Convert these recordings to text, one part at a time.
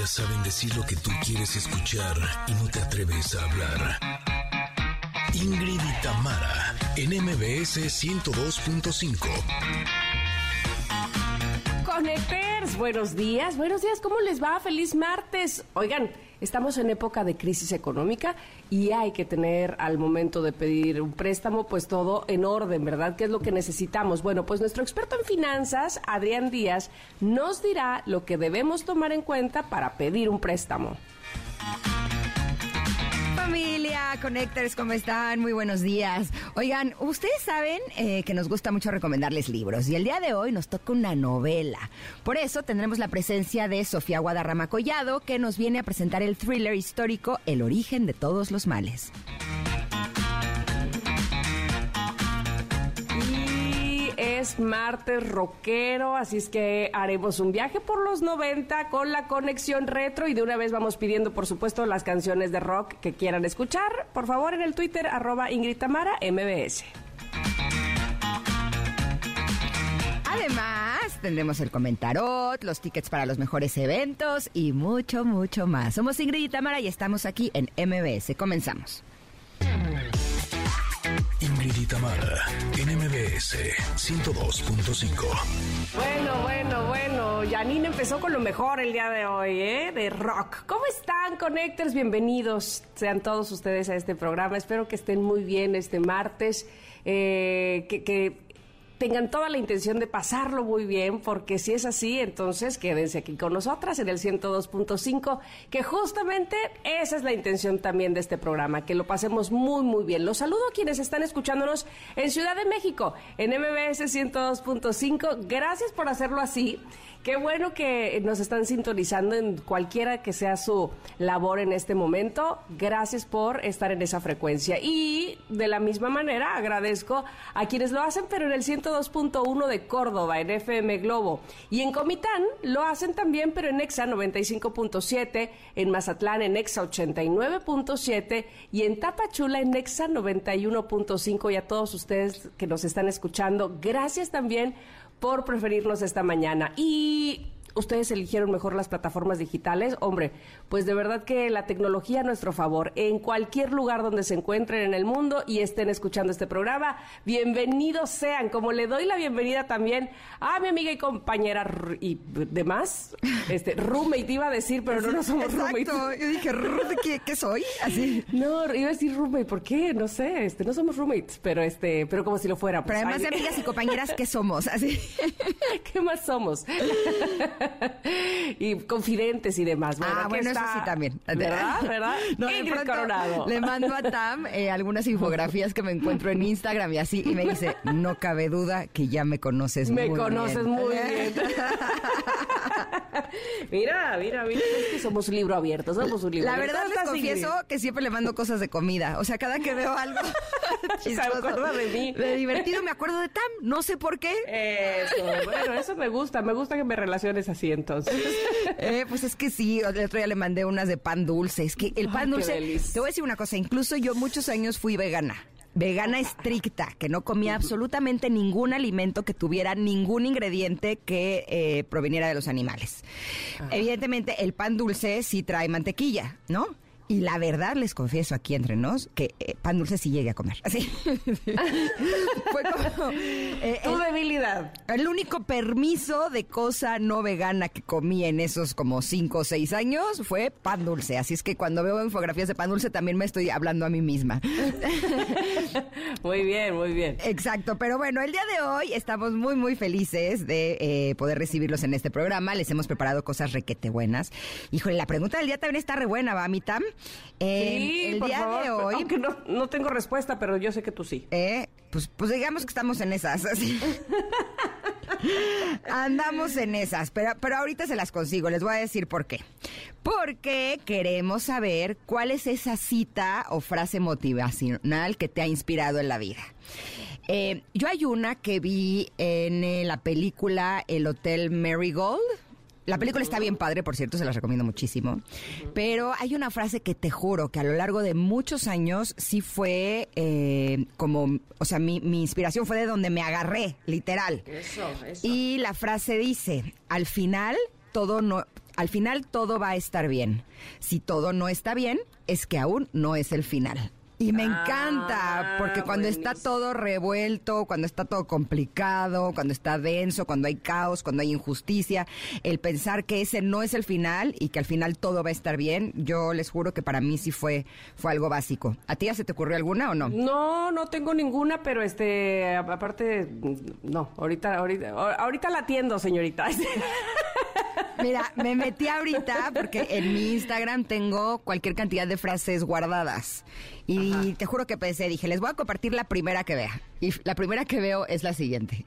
Ellas saben decir lo que tú quieres escuchar y no te atreves a hablar. Ingrid y Tamara, en MBS 102.5. Conecters, buenos días, buenos días, ¿cómo les va? Feliz martes. Oigan, estamos en época de crisis económica y hay que tener al momento de pedir un préstamo, pues todo en orden, ¿verdad? ¿Qué es lo que necesitamos? Bueno, pues nuestro experto en finanzas, Adrián Díaz, nos dirá lo que debemos tomar en cuenta para pedir un préstamo. Familia, Connectors, ¿cómo están? Muy buenos días. Oigan, ustedes saben eh, que nos gusta mucho recomendarles libros y el día de hoy nos toca una novela. Por eso tendremos la presencia de Sofía Guadarrama Collado, que nos viene a presentar el thriller histórico El origen de todos los males. Es martes rockero, así es que haremos un viaje por los 90 con la conexión retro y de una vez vamos pidiendo, por supuesto, las canciones de rock que quieran escuchar. Por favor, en el Twitter, arroba Ingrid Tamara, MBS. Además, tendremos el comentarot, los tickets para los mejores eventos y mucho, mucho más. Somos Ingrid y Tamara y estamos aquí en MBS. Comenzamos. Y Tamara, en MBS 102.5. Bueno, bueno, bueno. Janine empezó con lo mejor el día de hoy, ¿eh? De rock. ¿Cómo están, Connectors? Bienvenidos sean todos ustedes a este programa. Espero que estén muy bien este martes. Eh, que, que tengan toda la intención de pasarlo muy bien, porque si es así, entonces quédense aquí con nosotras en el 102.5, que justamente esa es la intención también de este programa, que lo pasemos muy, muy bien. Los saludo a quienes están escuchándonos en Ciudad de México, en MBS 102.5. Gracias por hacerlo así. Qué bueno que nos están sintonizando en cualquiera que sea su labor en este momento. Gracias por estar en esa frecuencia. Y de la misma manera agradezco a quienes lo hacen, pero en el 102.1 de Córdoba, en FM Globo. Y en Comitán lo hacen también, pero en Exa 95.7, en Mazatlán en Exa 89.7 y en Tapachula en Exa 91.5. Y a todos ustedes que nos están escuchando, gracias también por preferirnos esta mañana. Y ustedes eligieron mejor las plataformas digitales, hombre, pues de verdad que la tecnología a nuestro favor, en cualquier lugar donde se encuentren en el mundo y estén escuchando este programa, bienvenidos sean, como le doy la bienvenida también a mi amiga y compañera y demás, este, roommate iba a decir, pero no, no somos roommates. Exacto. Yo dije, "Ru- ¿qué, qué soy? Así. No, iba a decir roommate, ¿por qué? No sé, este, no somos roommates, pero este, pero como si lo fuéramos. Pero además de Ay, amigas y compañeras, ¿qué somos? Así. ¿Qué más somos? y confidentes y demás. ah, aquí bueno, eso está- sí también. ¿Verdad? ¿Verdad? No, Ingrid Coronado. Le mando a Tam eh, algunas infografías que me encuentro en Instagram y así, y me dice, no cabe duda que ya me conoces Me muy conoces bien. muy bien. mira, mira, mira. Es que somos un libro abierto, somos un libro La abierto. verdad ¿Cómo les confieso que siempre le mando cosas de comida. O sea, cada que veo algo chistoso, acuerda de mí. de divertido, me acuerdo de Tam. No sé por qué. Eso, bueno, eso me gusta. Me gusta que me relaciones así entonces. Eh, pues es que sí, el otro día le mandé unas de pan dulce. Es que el pan Ay, dulce, te voy a decir una cosa, incluso yo muchos años fui vegana. Vegana estricta, que no comía absolutamente ningún alimento que tuviera ningún ingrediente que eh, proveniera de los animales. Evidentemente, el pan dulce sí trae mantequilla, ¿no? Y la verdad, les confieso aquí entre nos, que eh, pan dulce sí llegué a comer. Así. Fue como... eh, Tu el- debilidad. el único permiso de cosa no vegana que comí en esos como cinco o seis años fue pan dulce. Así es que cuando veo infografías de pan dulce también me estoy hablando a mí misma. Muy bien, muy bien. Exacto, pero bueno, el día de hoy estamos muy, muy felices de eh, poder recibirlos en este programa. Les hemos preparado cosas requete buenas. Híjole, la pregunta del día también está re buena, ¿va, mi Tam? Eh, Sí, el por día favor, de hoy... Aunque no, no tengo respuesta, pero yo sé que tú sí. Eh, pues, pues digamos que estamos en esas. así. Andamos en esas, pero, pero ahorita se las consigo. Les voy a decir por qué. Porque queremos saber cuál es esa cita o frase motivacional que te ha inspirado en la vida. Eh, yo hay una que vi en eh, la película El Hotel Marigold. La película está bien padre, por cierto, se las recomiendo muchísimo. Pero hay una frase que te juro que a lo largo de muchos años sí fue eh, como, o sea, mi, mi inspiración fue de donde me agarré, literal. Eso, eso. Y la frase dice, al final todo no... Al final todo va a estar bien. Si todo no está bien, es que aún no es el final. Y me encanta, Ah, porque cuando está todo revuelto, cuando está todo complicado, cuando está denso, cuando hay caos, cuando hay injusticia, el pensar que ese no es el final y que al final todo va a estar bien, yo les juro que para mí sí fue, fue algo básico. ¿A ti ya se te ocurrió alguna o no? No, no tengo ninguna, pero este, aparte, no, ahorita, ahorita, ahorita la atiendo, señorita. Mira, me metí ahorita porque en mi Instagram tengo cualquier cantidad de frases guardadas. Y te juro que pensé, dije, les voy a compartir la primera que vea. Y la primera que veo es la siguiente.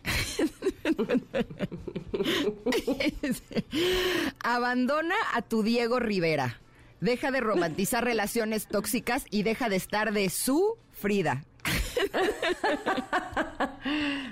Abandona a tu Diego Rivera. Deja de romantizar relaciones tóxicas y deja de estar de su Frida.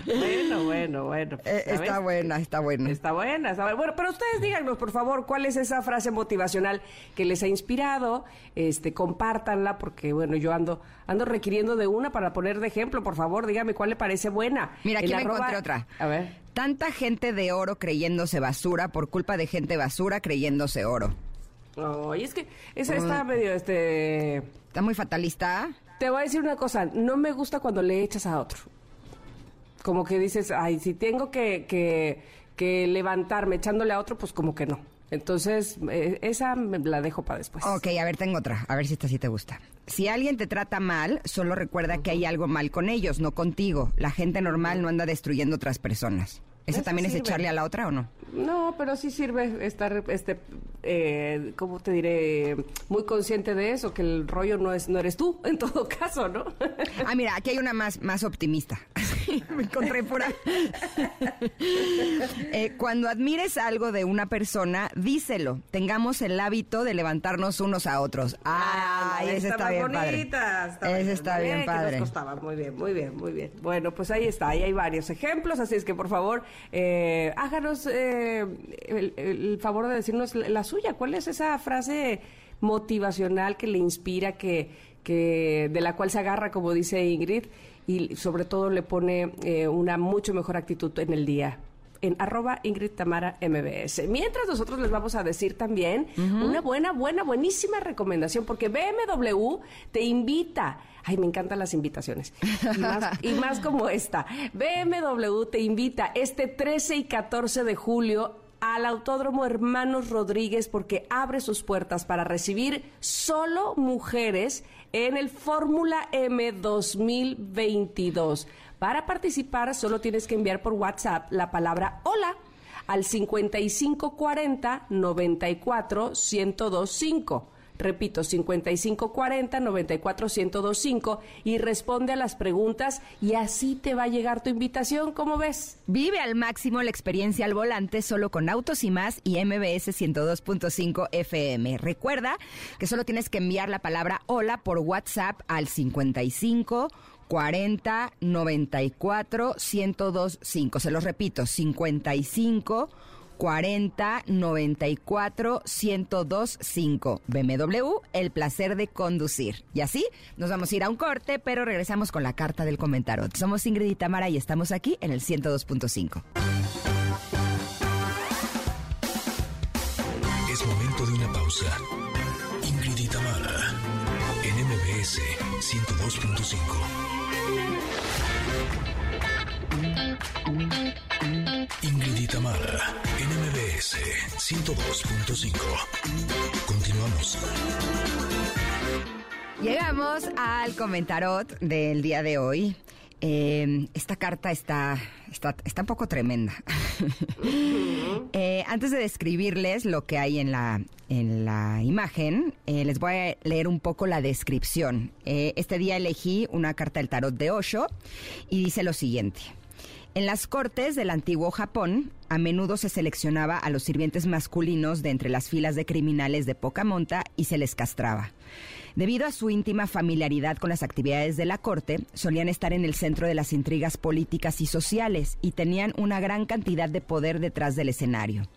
bueno, bueno, bueno. Eh, ¿sabes? está buena, está buena. Está buena, está buena. Bueno, pero ustedes díganos, por favor, cuál es esa frase motivacional que les ha inspirado. Este, compártanla, porque bueno, yo ando, ando requiriendo de una para poner de ejemplo. Por favor, dígame cuál le parece buena. Mira, aquí En me arroba- encontré otra. A ver. Tanta gente de oro creyéndose basura por culpa de gente basura creyéndose oro. Ay, es que esa está medio, este... Está muy fatalista. Te voy a decir una cosa, no me gusta cuando le echas a otro. Como que dices, ay, si tengo que, que, levantarme echándole a otro, pues como que no. Entonces, eh, esa me la dejo para después. Ok, a ver, tengo otra. A ver si esta sí te gusta. Si alguien te trata mal, solo recuerda que hay algo mal con ellos, no contigo. La gente normal no anda destruyendo otras personas. ¿Esa Eso también es echarle a la otra o no? No, pero sí sirve estar, este, eh, ¿cómo te diré? Muy consciente de eso, que el rollo no es, no eres tú, en todo caso, ¿no? Ah, mira, aquí hay una más, más optimista. Me encontré pura. Eh, cuando admires algo de una persona, díselo. Tengamos el hábito de levantarnos unos a otros. Ay, ese está, bien padre. bonita, está Ese bien. está bien Eh, que padre. nos costaba. Muy bien, muy bien, muy bien. Bueno, pues ahí está, ahí hay varios ejemplos, así es que por favor, eh, háganos eh, el, el favor de decirnos la, la suya. ¿Cuál es esa frase motivacional que le inspira, que, que de la cual se agarra, como dice Ingrid, y sobre todo le pone eh, una mucho mejor actitud en el día? en arroba Ingrid Tamara MBS. Mientras nosotros les vamos a decir también una buena, buena, buenísima recomendación, porque BMW te invita. Ay, me encantan las invitaciones. Y más, como esta. BMW te invita este 13 y 14 de julio al Autódromo Hermanos Rodríguez porque abre sus puertas para recibir solo mujeres en el Fórmula M 2022. Para participar solo tienes que enviar por WhatsApp la palabra hola al 5540 94 1025. Repito, 5540 94 1025 y responde a las preguntas y así te va a llegar tu invitación, ¿cómo ves? Vive al máximo la experiencia al volante solo con Autos y Más y MBS 102.5 FM. Recuerda que solo tienes que enviar la palabra hola por WhatsApp al 55 40 94 1025. Se los repito, 55 40 94 1025. BMW, el placer de conducir. Y así nos vamos a ir a un corte, pero regresamos con la carta del comentarot. Somos Ingrid y Tamara y estamos aquí en el 102.5. Es momento de una pausa. Ingrid y Tamara, en MBS 102.5. Ingrid y Tamara, en MBS 102.5. Continuamos. Llegamos al comentarot del día de hoy. Eh, esta carta está, está, está un poco tremenda. Eh, antes de describirles lo que hay en la, en la imagen, eh, les voy a leer un poco la descripción. Eh, este día elegí una carta del tarot de Osho y dice lo siguiente. En las cortes del antiguo Japón, a menudo se seleccionaba a los sirvientes masculinos de entre las filas de criminales de poca monta y se les castraba. Debido a su íntima familiaridad con las actividades de la corte, solían estar en el centro de las intrigas políticas y sociales y tenían una gran cantidad de poder detrás del escenario.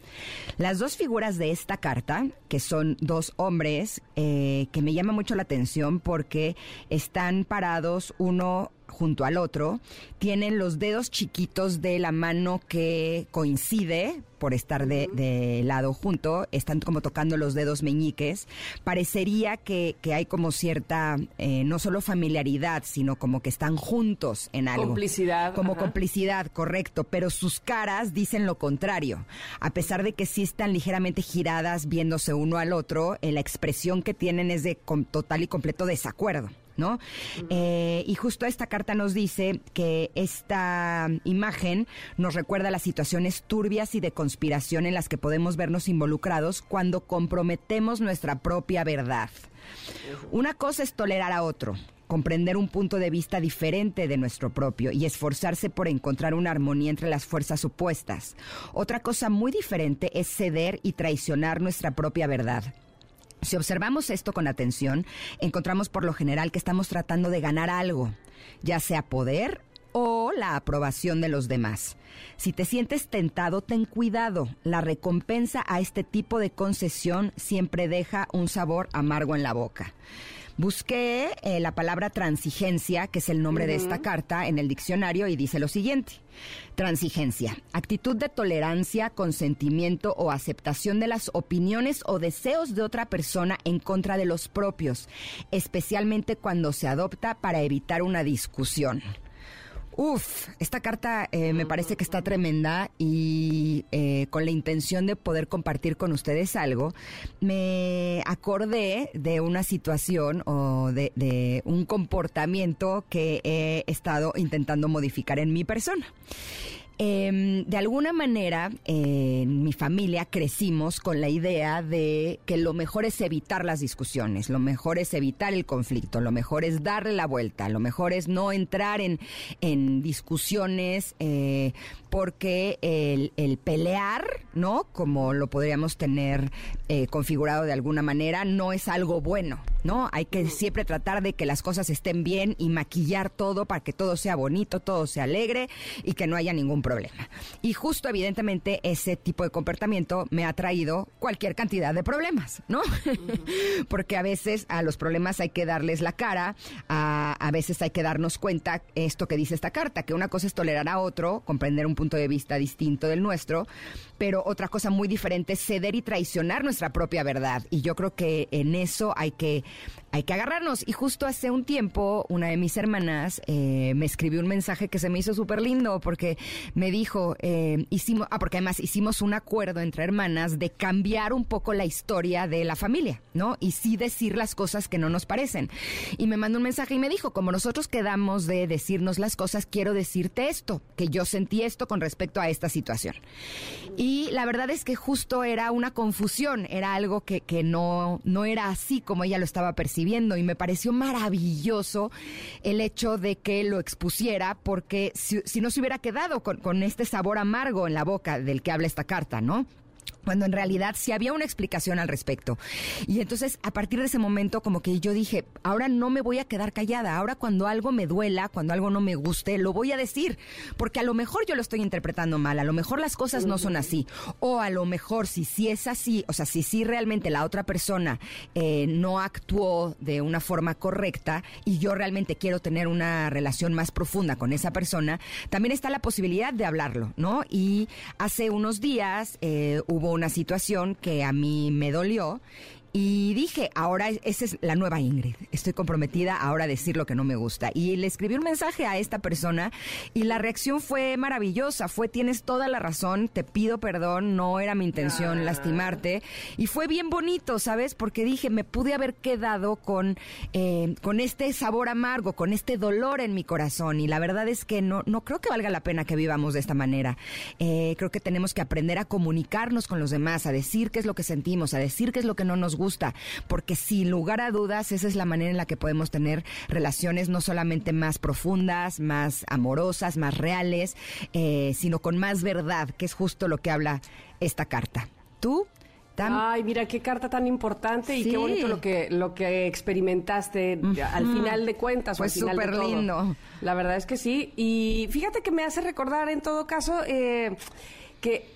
Las dos figuras de esta carta, que son dos hombres, eh, que me llama mucho la atención porque están parados uno junto al otro, tienen los dedos chiquitos de la mano que coincide por estar de, lado junto, están como tocando los dedos meñiques. Parecería que, hay como cierta, eh, no solo familiaridad, sino como que están juntos en algo. Complicidad. Como complicidad, correcto, pero sus caras dicen lo contrario. A pesar de que sí están ligeramente giradas viéndose uno al otro, eh, la expresión que tienen es de total y completo desacuerdo. Eh, y justo esta carta nos dice que esta imagen nos recuerda las situaciones turbias y de conspiración en las que podemos vernos involucrados cuando comprometemos nuestra propia verdad. Una cosa es tolerar a otro, comprender un punto de vista diferente de nuestro propio y esforzarse por encontrar una armonía entre las fuerzas opuestas. Otra cosa muy diferente es ceder y traicionar nuestra propia verdad. Si observamos esto con atención, encontramos por lo general que estamos tratando de ganar algo, ya sea poder o la aprobación de los demás. Si te sientes tentado, ten cuidado. La recompensa a este tipo de concesión siempre deja un sabor amargo en la boca. Busqué eh, la palabra transigencia, que es el nombre de esta carta, en el diccionario y dice lo siguiente. Transigencia, actitud de tolerancia, consentimiento o aceptación de las opiniones o deseos de otra persona en contra de los propios, especialmente cuando se adopta para evitar una discusión. Uf, esta carta eh, me parece que está tremenda y eh, con la intención de poder compartir con ustedes algo, me acordé de una situación o de, de un comportamiento que he estado intentando modificar en mi persona. Eh, de alguna manera, en mi familia crecimos con la idea de que lo mejor es evitar las discusiones, lo mejor es evitar el conflicto, lo mejor es darle la vuelta, lo mejor es no entrar en, en discusiones eh, porque el, el, pelear, ¿no? Como lo podríamos tener eh, configurado de alguna manera, no es algo bueno, ¿no? Hay que siempre tratar de que las cosas estén bien y maquillar todo para que todo sea bonito, todo sea alegre y que no haya ningún problema. Y justo evidentemente ese tipo de comportamiento me ha traído cualquier cantidad de problemas, ¿no? Porque a veces a los problemas hay que darles la cara, a, a veces hay que darnos cuenta esto que dice esta carta, que una cosa es tolerar a otro, comprender un punto de vista distinto del nuestro, pero otra cosa muy diferente es ceder y traicionar nuestra propia verdad. Y yo creo que en eso hay que, hay que agarrarnos. Y justo hace un tiempo, una de mis hermanas eh, me escribió un mensaje que se me hizo súper lindo porque me dijo, eh, hicimos, ah, porque además hicimos un acuerdo entre hermanas de cambiar un poco la historia de la familia, ¿no? Y sí decir las cosas que no nos parecen. Y me mandó un mensaje y me dijo, como nosotros quedamos de decirnos las cosas, quiero decirte esto, que yo sentí esto con respecto a esta situación. Y la verdad es que justo era una confusión, era algo que, que no, no era así como ella lo estaba percibiendo y me pareció maravilloso el hecho de que lo expusiera porque si, no se hubiera quedado con, con este sabor amargo en la boca del que habla esta carta, ¿no? Cuando en realidad sí había una explicación al respecto. Y entonces, a partir de ese momento, como que yo dije, ahora no me voy a quedar callada, ahora cuando algo me duela, cuando algo no me guste, lo voy a decir, porque a lo mejor yo lo estoy interpretando mal, a lo mejor las cosas no son así, o a lo mejor si sí es así, o sea, si sí realmente la otra persona eh, no actuó de una forma correcta y yo realmente quiero tener una relación más profunda con esa persona, también está la posibilidad de hablarlo, ¿no? Y hace unos días eh, hubo una situación que a mí me dolió y dije, ahora esa es la nueva Ingrid. Estoy comprometida ahora a decir lo que no me gusta. Y le escribí un mensaje a esta persona y la reacción fue maravillosa. Fue, tienes toda la razón, te pido perdón, no era mi intención ah. lastimarte. Y fue bien bonito, ¿sabes? Porque dije, me pude haber quedado con, eh, con este sabor amargo, con este dolor en mi corazón. Y la verdad es que no, no creo que valga la pena que vivamos de esta manera. Eh, creo que tenemos que aprender a comunicarnos con los demás, a decir qué es lo que sentimos, a decir qué es lo que no nos gusta gusta, porque sin lugar a dudas esa es la manera en la que podemos tener relaciones no solamente más profundas, más amorosas, más reales, eh, sino con más verdad, que es justo lo que habla esta carta. ¿Tú? Ay, mira qué carta tan importante y qué bonito lo que lo que experimentaste al final de cuentas. Pues súper lindo. La verdad es que sí. Y fíjate que me hace recordar en todo caso. Eh, que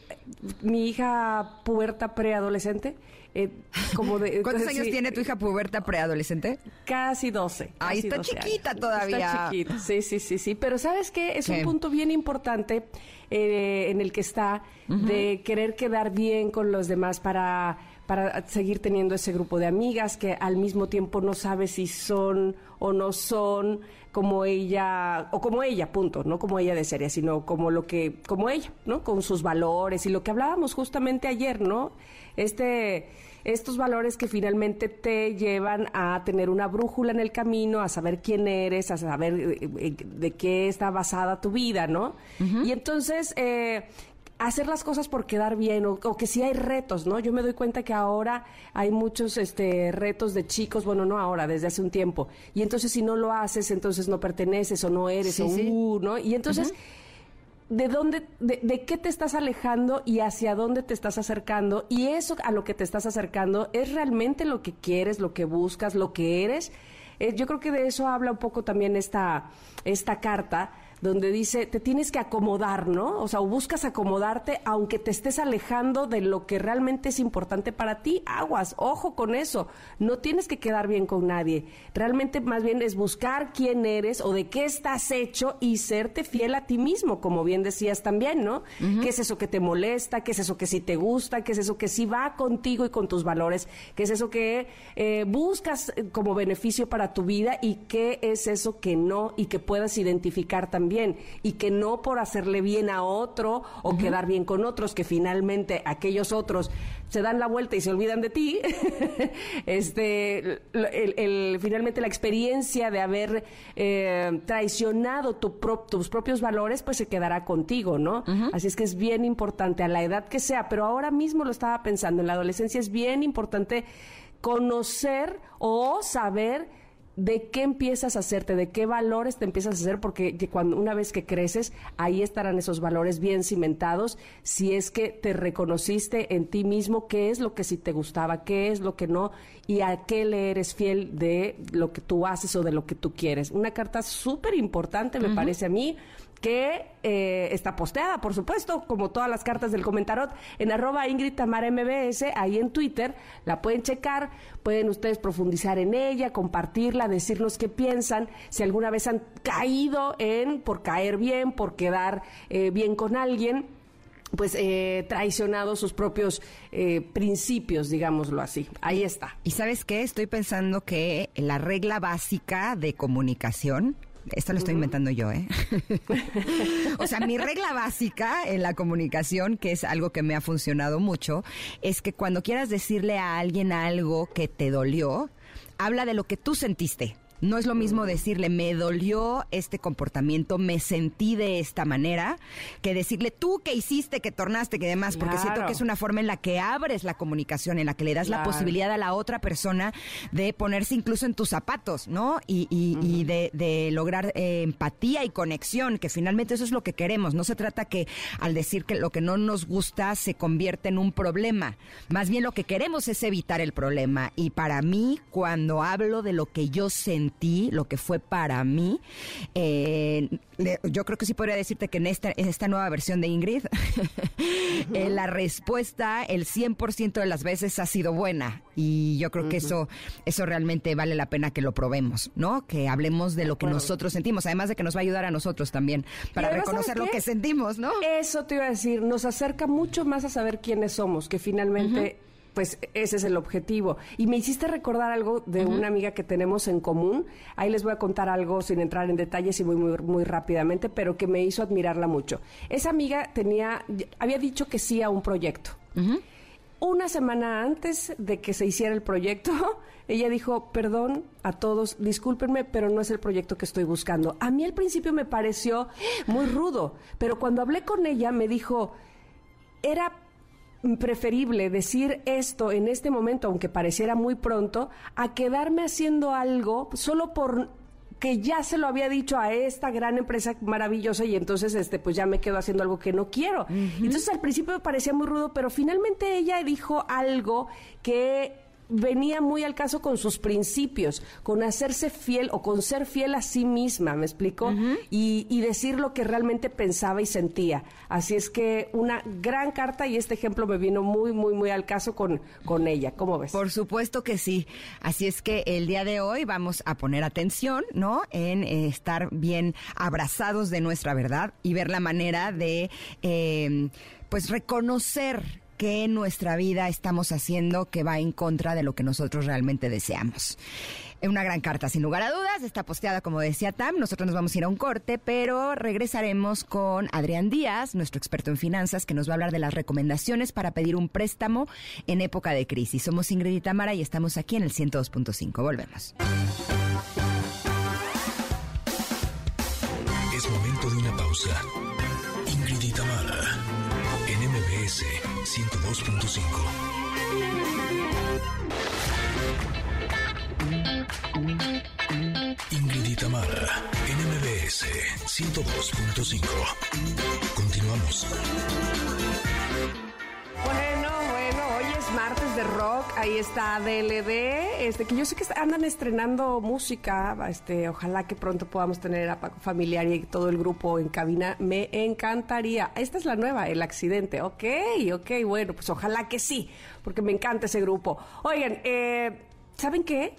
mi hija puberta preadolescente, eh, como de, ¿Cuántos entonces, años sí, tiene tu hija puberta preadolescente? Casi 12. Ay, casi está 12 chiquita años. todavía. Está chiquita, sí, sí, sí, sí. Pero ¿sabes qué? Es ¿Qué? un punto bien importante eh, en el que está de querer quedar bien con los demás para para seguir teniendo ese grupo de amigas que al mismo tiempo no sabe si son o no son como ella o como ella, punto, no como ella de serie, sino como lo que como ella, ¿no? Con sus valores y lo que hablábamos justamente ayer, ¿no? Este estos valores que finalmente te llevan a tener una brújula en el camino, a saber quién eres, a saber eh, eh, de qué está basada tu vida, ¿no? Y entonces, eh, hacer las cosas por quedar bien o, o que si hay retos, ¿no? Yo me doy cuenta que ahora hay muchos este retos de chicos, bueno, no ahora, desde hace un tiempo. Y entonces si no lo haces, entonces no perteneces o no eres Sí, o sí. uh, ¿no? Y entonces de dónde, de, de qué te estás alejando y hacia dónde te estás acercando. Y eso a lo que te estás acercando es realmente lo que quieres, lo que buscas, lo que eres. Eh, yo creo que de eso habla un poco también esta, esta carta donde dice, te tienes que acomodar, ¿no? O sea, o buscas acomodarte aunque te estés alejando de lo que realmente es importante para ti. Aguas, ojo con eso. No tienes que quedar bien con nadie. Realmente más bien es buscar quién eres o de qué estás hecho y serte fiel a ti mismo, como bien decías también, ¿no? ¿Qué es eso que te molesta? ¿Qué es eso que sí te gusta? ¿Qué es eso que sí va contigo y con tus valores? ¿Qué es eso que eh, buscas eh, como beneficio para tu vida? ¿Y qué es eso que no y que puedas identificar también? Y que no por hacerle bien a otro o quedar bien con otros, que finalmente aquellos otros se dan la vuelta y se olvidan de ti, este, el, el- finalmente la experiencia de haber eh, traicionado tu pro- tus propios valores, pues se quedará contigo, ¿no? Así es que es bien importante a la edad que sea, pero ahora mismo lo estaba pensando, en la adolescencia es bien importante conocer o saber de qué empiezas a hacerte, de qué valores te empiezas a hacer, porque que cuando una vez que creces, ahí estarán esos valores bien cimentados, si es que te reconociste en ti mismo qué es lo que sí te gustaba, qué es lo que no, y a qué le eres fiel de lo que tú haces o de lo que tú quieres. Una carta súper importante, me parece a mí, que eh, está posteada, por supuesto, como todas las cartas del comentarot, en arroba Ingrid Tamara MBS, ahí en Twitter, la pueden checar, pueden ustedes profundizar en ella, compartirla, decirnos qué piensan, si alguna vez han caído en, por caer bien, por quedar eh, bien con alguien, pues eh, traicionado sus propios eh, principios, digámoslo así. Ahí está. Y sabes qué, estoy pensando que la regla básica de comunicación, esto lo estoy inventando yo, ¿eh? o sea, mi regla básica en la comunicación, que es algo que me ha funcionado mucho, es que cuando quieras decirle a alguien algo que te dolió, habla de lo que tú sentiste. No es lo mismo decirle, me dolió este comportamiento, me sentí de esta manera, que decirle, tú que hiciste, que tornaste, que demás, porque siento que es una forma en la que abres la comunicación, en la que le das la posibilidad a la otra persona de ponerse incluso en tus zapatos, ¿no? Y, y- y de, de lograr eh, empatía y conexión, que finalmente eso es lo que queremos. No se trata que al decir que lo que no nos gusta se convierte en un problema. Más bien lo que queremos es evitar el problema. Y para mí, cuando hablo de lo que yo sentí, lo que fue para mí, eh, le- yo creo que sí podría decirte que en esta, en esta nueva versión de Ingrid, eh, la respuesta el 100% de las veces ha sido buena. Y yo creo que eso, eso realmente vale la pena que lo probemos, ¿no? Que hablemos de lo que nosotros sentimos, además de que nos va a ayudar a nosotros también para además, reconocer ¿sabes lo que sentimos, ¿no? Eso te iba a decir, nos acerca mucho más a saber quiénes somos, que finalmente, pues ese es el objetivo. Y me hiciste recordar algo de una amiga que tenemos en común. Ahí les voy a contar algo sin entrar en detalles y muy, muy, muy rápidamente, pero que me hizo admirarla mucho. Esa amiga tenía, había dicho que sí a un proyecto. Una semana antes de que se hiciera el proyecto, ella dijo, perdón a todos, discúlpenme, pero no es el proyecto que estoy buscando. A mí al principio me pareció muy rudo, pero cuando hablé con ella me dijo, era preferible decir esto en este momento, aunque pareciera muy pronto, a quedarme haciendo algo solo por que ya se lo había dicho a esta gran empresa maravillosa y entonces este pues ya me quedo haciendo algo que no quiero. Entonces al principio me parecía muy rudo, pero finalmente ella dijo algo que venía muy al caso con sus principios, con hacerse fiel o con ser fiel a sí misma, ¿me explico? y, y, decir lo que realmente pensaba y sentía. Así es que una gran carta y este ejemplo me vino muy, muy, muy al caso con, con ella. ¿Cómo ves? Por supuesto que sí. Así es que el día de hoy vamos a poner atención, ¿no? En eh, estar bien abrazados de nuestra verdad y ver la manera de, eh, pues, reconocer que en nuestra vida estamos haciendo que va en contra de lo que nosotros realmente deseamos. Una gran carta, sin lugar a dudas, está posteada, como decía Tam. Nosotros nos vamos a ir a un corte, pero regresaremos con Adrián Díaz, nuestro experto en finanzas, que nos va a hablar de las recomendaciones para pedir un préstamo en época de crisis. Somos Ingrid y Tamara y estamos aquí en el 102.5. Volvemos. 102.5. Ingrid y Tamara, NMBS 102.5. Continuamos. Bueno, bueno, hoy es martes de rock, ahí está DLD, este, que yo sé que andan estrenando música, este, ojalá que pronto podamos tener a Paco Familiar y todo el grupo en cabina, me encantaría. Esta es la nueva, El Accidente, ok, ok, bueno, pues ojalá que sí, porque me encanta ese grupo. Oigan, eh, ¿saben qué?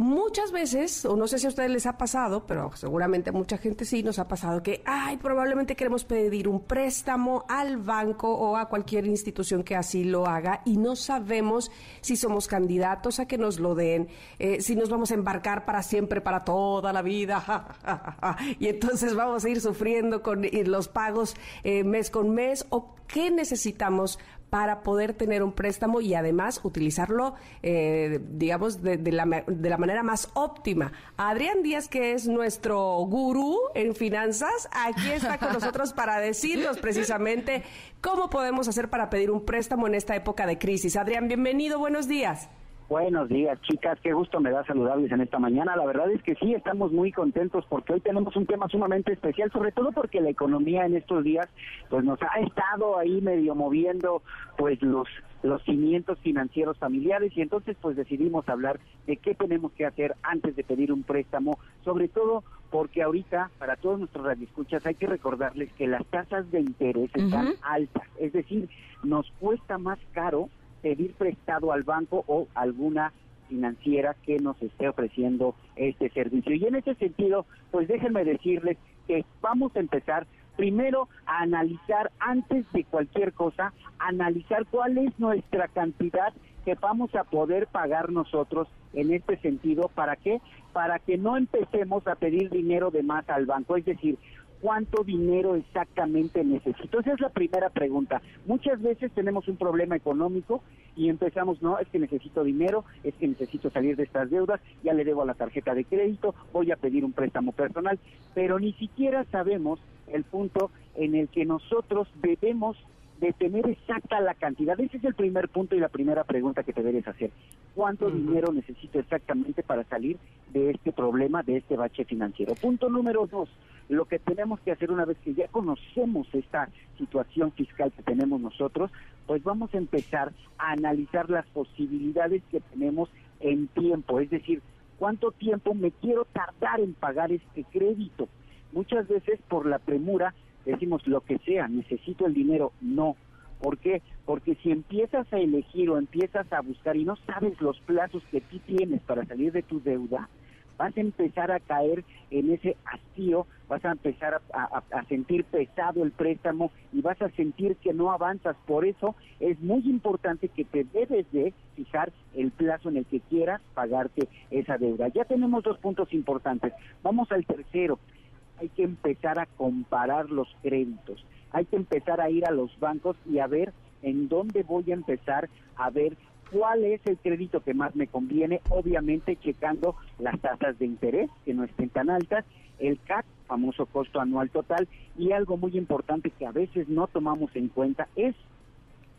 Muchas veces, o no sé si a ustedes les ha pasado, pero seguramente a mucha gente sí nos ha pasado que, ay, probablemente queremos pedir un préstamo al banco o a cualquier institución que así lo haga y no sabemos si somos candidatos a que nos lo den, eh, si nos vamos a embarcar para siempre, para toda la vida, y entonces vamos a ir sufriendo con los pagos eh, mes con mes o qué necesitamos para poder tener un préstamo y además utilizarlo, eh, digamos, de, la, de la manera más óptima. Adrián Díaz, que es nuestro gurú en finanzas, aquí está con nosotros para decirnos precisamente cómo podemos hacer para pedir un préstamo en esta época de crisis. Adrián, bienvenido, buenos días. Buenos días, chicas. Qué gusto me da saludarles en esta mañana. La verdad es que sí, estamos muy contentos porque hoy tenemos un tema sumamente especial, sobre todo porque la economía en estos días pues nos ha estado ahí medio moviendo pues los los cimientos financieros familiares y entonces pues decidimos hablar de qué tenemos que hacer antes de pedir un préstamo, sobre todo porque ahorita para todos nuestros radioescuchas hay que recordarles que las tasas de interés están altas, es decir, nos cuesta más caro pedir prestado al banco o alguna financiera que nos esté ofreciendo este servicio. Y en ese sentido, pues déjenme decirles que vamos a empezar primero a analizar antes de cualquier cosa, analizar cuál es nuestra cantidad que vamos a poder pagar nosotros en este sentido. ¿Para qué? Para que no empecemos a pedir dinero de más al banco. Es decir, cuánto dinero exactamente necesito? Esa es la primera pregunta. Muchas veces tenemos un problema económico y empezamos, no, es que necesito dinero, es que necesito salir de estas deudas, ya le debo a la tarjeta de crédito, voy a pedir un préstamo personal, pero ni siquiera sabemos el punto en el que nosotros debemos de tener exacta la cantidad. Ese es el primer punto y la primera pregunta que te debes hacer. ¿Cuánto dinero necesito exactamente para salir de este problema, de este bache financiero? Punto número dos, lo que tenemos que hacer una vez que ya conocemos esta situación fiscal que tenemos nosotros, pues vamos a empezar a analizar las posibilidades que tenemos en tiempo, es decir, cuánto tiempo me quiero tardar en pagar este crédito. Muchas veces por la premura decimos lo que sea, necesito el dinero, no. ¿Por qué? Porque si empiezas a elegir o empiezas a buscar y no sabes los plazos que tú tienes para salir de tu deuda, vas a empezar a caer en ese hastío, vas a empezar a, sentir pesado el préstamo y vas a sentir que no avanzas. Por eso es muy importante que te debes de fijar el plazo en el que quieras pagarte esa deuda. Ya tenemos dos puntos importantes. Vamos al tercero hay que empezar a comparar los créditos, hay que empezar a ir a los bancos y a ver en dónde voy a empezar a ver cuál es el crédito que más me conviene, obviamente checando las tasas de interés que no estén tan altas, el CAC, famoso costo anual total, y algo muy importante que a veces no tomamos en cuenta es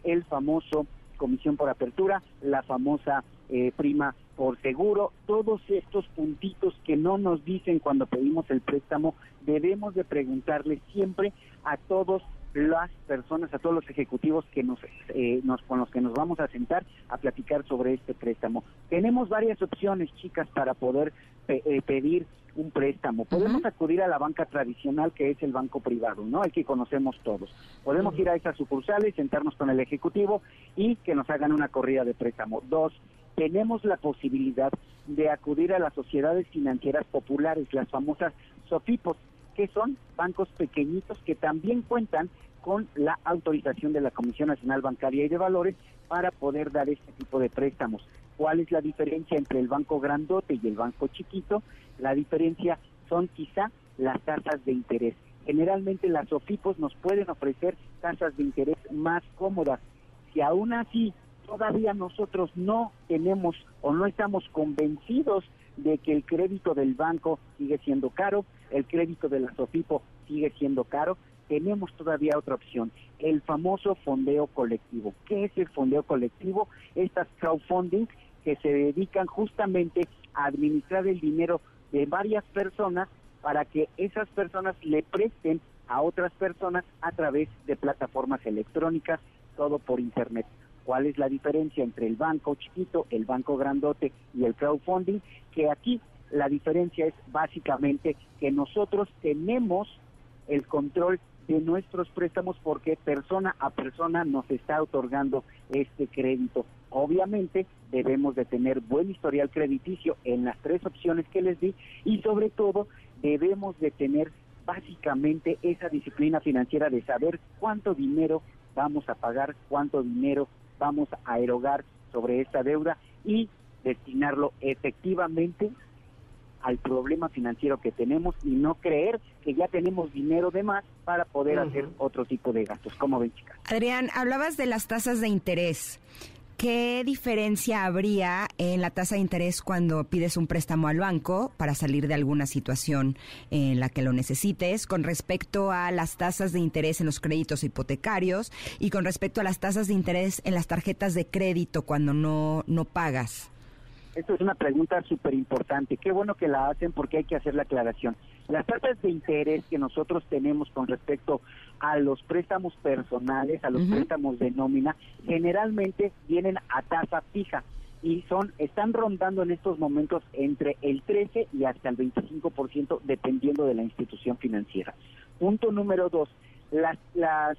el famoso comisión por apertura, la famosa eh, prima por seguro, todos estos puntitos que no nos dicen cuando pedimos el préstamo, debemos de preguntarle siempre a todos las personas, a todos los ejecutivos que nos, eh, nos con los que nos vamos a sentar a platicar sobre este préstamo. Tenemos varias opciones, chicas, para poder eh, pedir un préstamo. Podemos acudir a la banca tradicional que es el banco privado, ¿no? El que conocemos todos. Podemos ir a esas sucursales, sentarnos con el ejecutivo y que nos hagan una corrida de préstamo. Dos, tenemos la posibilidad de acudir a las sociedades financieras populares, las famosas SOFIPOS, que son bancos pequeñitos que también cuentan con la autorización de la Comisión Nacional Bancaria y de Valores para poder dar este tipo de préstamos. ¿Cuál es la diferencia entre el banco grandote y el banco chiquito? La diferencia son quizá las tasas de interés. Generalmente las SOFIPOS nos pueden ofrecer tasas de interés más cómodas. Si aún así todavía nosotros no tenemos o no estamos convencidos de que el crédito del banco sigue siendo caro, el crédito de la sigue siendo caro, tenemos todavía otra opción, el famoso fondeo colectivo. ¿Qué es el fondeo colectivo? Estas crowdfunding que se dedican justamente a administrar el dinero de varias personas para que esas personas le presten a otras personas a través de plataformas electrónicas, todo por Internet. ¿Cuál es la diferencia entre el banco chiquito, el banco grandote y el crowdfunding? Que aquí la diferencia es básicamente que nosotros tenemos el control de nuestros préstamos porque persona a persona nos está otorgando este crédito. Obviamente debemos de tener buen historial crediticio en las tres opciones que les di y sobre todo debemos de tener básicamente esa disciplina financiera de saber cuánto dinero vamos a pagar, cuánto dinero vamos a erogar sobre esta deuda y destinarlo efectivamente al problema financiero que tenemos y no creer que ya tenemos dinero de más para poder hacer otro tipo de gastos. ¿Cómo ven, chicas? Adrián, hablabas de las tasas de interés. ¿Qué diferencia habría en la tasa de interés cuando pides un préstamo al banco para salir de alguna situación en la que lo necesites con respecto a las tasas de interés en los créditos hipotecarios y con respecto a las tasas de interés en las tarjetas de crédito cuando no, no pagas? Esto es una pregunta súper importante. Qué bueno que la hacen porque hay que hacer la aclaración. Las tasas de interés que nosotros tenemos con respecto a los préstamos personales, a los préstamos de nómina, generalmente vienen a tasa fija y son están rondando en estos momentos entre el 13 y hasta el 25% dependiendo de la institución financiera. Punto número dos, las,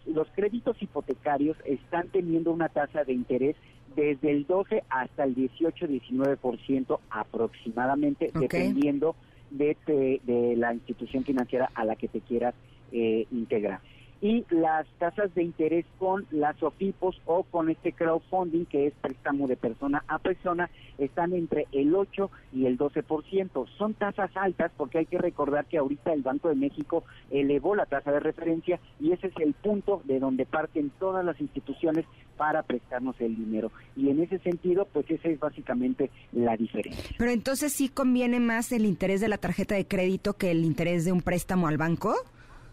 los créditos hipotecarios están teniendo una tasa de interés desde el 12 hasta el 18-19% aproximadamente, dependiendo de, de, la institución financiera a la que te quieras eh, integrar y las tasas de interés con las OFIPOS o con este crowdfunding, que es préstamo de persona a persona, están entre el 8 y el 12%. Son tasas altas porque hay que recordar que ahorita el Banco de México elevó la tasa de referencia y ese es el punto de donde parten todas las instituciones para prestarnos el dinero. Y en ese sentido, pues esa es básicamente la diferencia. Pero entonces sí conviene más el interés de la tarjeta de crédito que el interés de un préstamo al banco?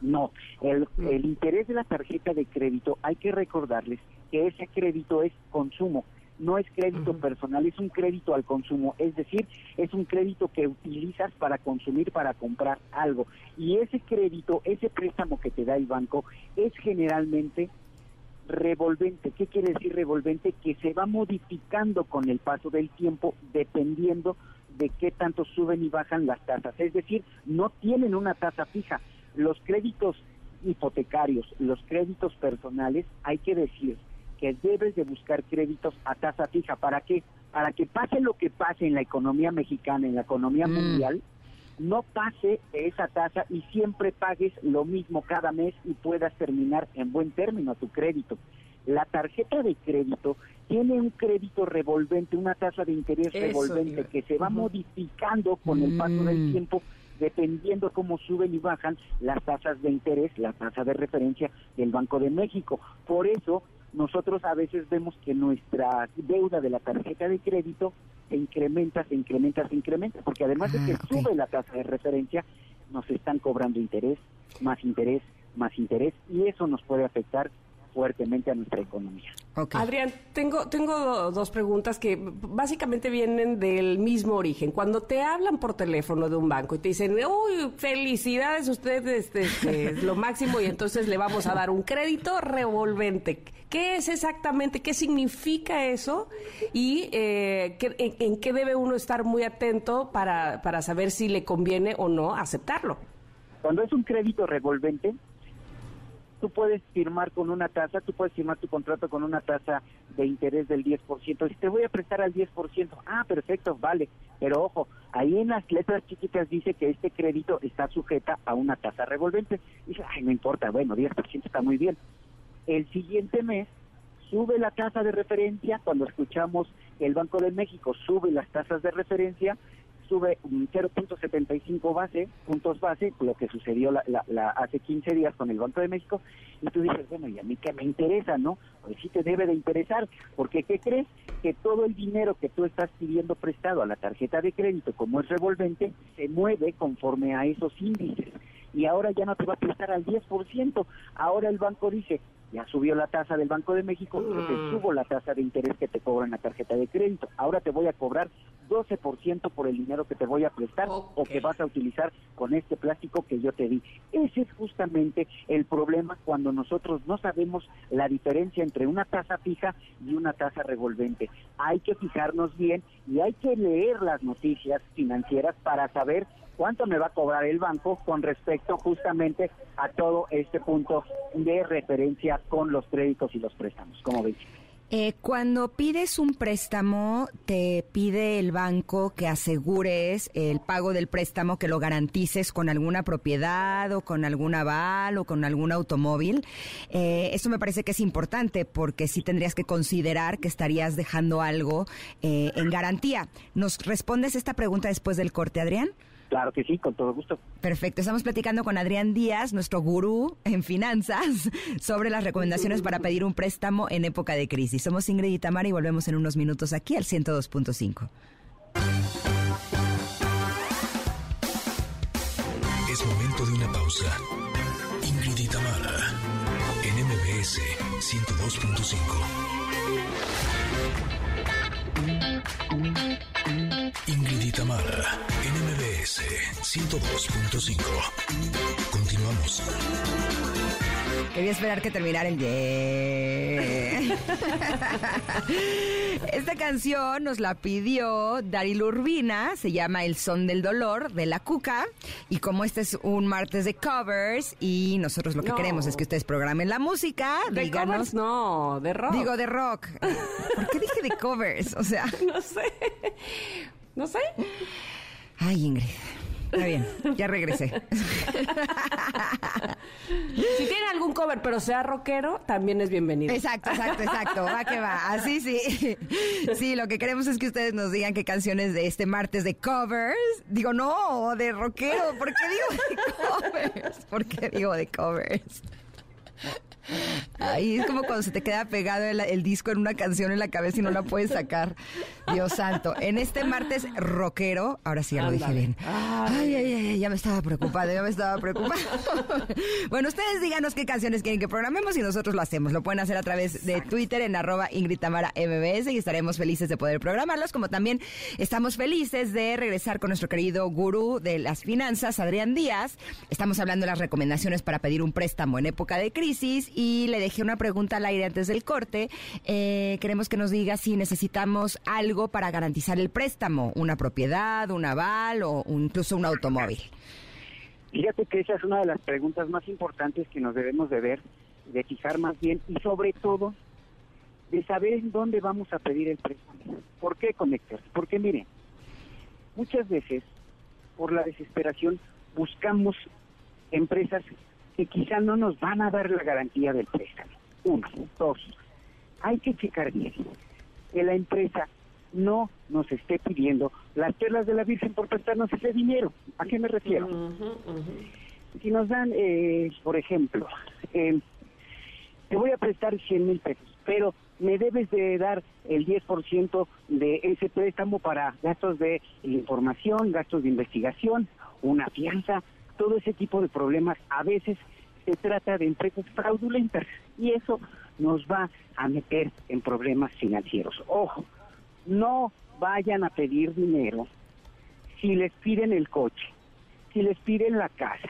No, el, el interés de la tarjeta de crédito, hay que recordarles que ese crédito es consumo, no es crédito personal, es un crédito al consumo, es decir, es un crédito que utilizas para consumir, para comprar algo. Y ese crédito, ese préstamo que te da el banco, es generalmente revolvente. ¿Qué quiere decir revolvente? Que se va modificando con el paso del tiempo dependiendo de qué tanto suben y bajan las tasas. Es decir, no tienen una tasa fija los créditos hipotecarios, los créditos personales, hay que decir que debes de buscar créditos a tasa fija. ¿Para qué? Para que pase lo que pase en la economía mexicana, en la economía mm. mundial, no pase esa tasa y siempre pagues lo mismo cada mes y puedas terminar en buen término tu crédito. La tarjeta de crédito tiene un crédito revolvente, una tasa de interés revolvente que se va modificando con el paso del mm. tiempo dependiendo cómo suben y bajan las tasas de interés, la tasa de referencia del Banco de México. Por eso nosotros a veces vemos que nuestra deuda de la tarjeta de crédito se incrementa, se incrementa, se incrementa, porque además de que ah, sube la tasa de referencia, nos están cobrando interés, más interés, más interés, y eso nos puede afectar fuertemente a nuestra economía. Adrián, tengo, tengo dos preguntas que básicamente vienen del mismo origen. Cuando te hablan por teléfono de un banco y te dicen, uy, felicidades, usted este, este, es lo máximo y entonces le vamos a dar un crédito revolvente. ¿Qué es exactamente? ¿Qué significa eso? ¿Y eh, en, qué debe uno estar muy atento para, para saber si le conviene o no aceptarlo? Cuando es un crédito revolvente, tú puedes firmar con una tasa, tú puedes firmar tu contrato con una tasa de interés del 10%. Si te voy a prestar al 10%, ah, perfecto, vale. Pero ojo, ahí en las letras chiquitas dice que este crédito está sujeta a una tasa revolvente. Dice, ay, no importa, bueno, 10% está muy bien. El siguiente mes sube la tasa de referencia, cuando escuchamos el Banco de México sube las tasas de referencia, sube 0.75 base, puntos base, lo que sucedió la, la, hace 15 días con el Banco de México, y tú dices, bueno, ¿y a mí qué me interesa, no? Pues sí te debe de interesar, porque ¿qué crees? Que todo el dinero que tú estás pidiendo prestado a la tarjeta de crédito, como es revolvente, se mueve conforme a esos índices. Y ahora ya no te va a prestar al 10%, ahora el banco dice, ya subió la tasa del Banco de México, yo te mm. subo la tasa de interés que te cobran la tarjeta de crédito. Ahora te voy a cobrar 12% por el dinero que te voy a prestar o que vas a utilizar con este plástico que yo te di. Ese es justamente el problema cuando nosotros no sabemos la diferencia entre una tasa fija y una tasa revolvente. Hay que fijarnos bien y hay que leer las noticias financieras para saber cuánto me va a cobrar el banco con respecto justamente a todo este punto de referencia con los créditos y los préstamos. como veis? Eh, cuando pides un préstamo, te pide el banco que asegures el pago del préstamo, que lo garantices con alguna propiedad o con algún aval o con algún automóvil. Eh, eso me parece que es importante porque sí tendrías que considerar que estarías dejando algo eh, en garantía. ¿Nos respondes esta pregunta después del corte, Adrián? Claro que sí, con todo gusto. Perfecto. Estamos platicando con Adrián Díaz, nuestro gurú en finanzas, sobre las recomendaciones para pedir un préstamo en época de crisis. Somos Ingrid y Tamara y volvemos en unos minutos aquí al 102.5. Es momento de una pausa. Ingrid y Tamara en MBS 102.5. 102.5. Continuamos. Quería esperar que terminara el yeah. Esta canción nos la pidió Daryl Urbina, se llama El Son del Dolor de la Cuca. Y como este es un martes de covers y nosotros lo que queremos es que ustedes programen la música, de díganos. Covers, no, de rock. Digo de rock. ¿Por qué dije de covers? O sea. No sé. No sé. Ay, Ingrid. Está bien, ya regresé. si tiene algún cover, pero sea rockero, también es bienvenido. Exacto, exacto, exacto. Va que va. Así sí. Sí, lo que queremos es que ustedes nos digan qué canciones de este martes de covers. Digo, no, de rockero. ¿Por qué digo de covers? ¿Por qué digo de covers? Ahí es como cuando se te queda pegado el, disco en una canción en la cabeza y no la puedes sacar. Dios santo. En este martes rockero, ahora sí ya lo dije bien. Ay, ay, ay, ya me estaba preocupado, ya me estaba preocupado. bueno, ustedes díganos qué canciones quieren que programemos y nosotros lo hacemos. Lo pueden hacer a través de Twitter en arroba Ingrid Tamara MBS y estaremos felices de poder programarlos, como también estamos felices de regresar con nuestro querido gurú de las finanzas, Adrián Díaz. Estamos hablando de las recomendaciones para pedir un préstamo en época de crisis y le dejé una pregunta al aire antes del corte. Eh, queremos que nos diga si necesitamos algo para garantizar el préstamo, una propiedad, un aval o incluso un automóvil. Fíjate que esa es una de las preguntas más importantes que nos debemos de ver, de fijar más bien y sobre todo de saber en dónde vamos a pedir el préstamo. ¿Por qué, Connectors? Porque miren, muchas veces por la desesperación buscamos empresas que quizá no nos van a dar la garantía del préstamo. Uno. Dos. Hay que checar bien que la empresa no nos esté pidiendo las perlas de la Virgen por prestarnos ese dinero. ¿A qué me refiero? Si nos dan, eh, por ejemplo, eh, te voy a prestar 100 mil pesos, pero me debes de dar el 10% de ese préstamo para gastos de información, gastos de investigación, una fianza, todo ese tipo de problemas a veces se trata de empresas fraudulentas y eso nos va a meter en problemas financieros. Ojo, no vayan a pedir dinero si les piden el coche, si les piden la casa,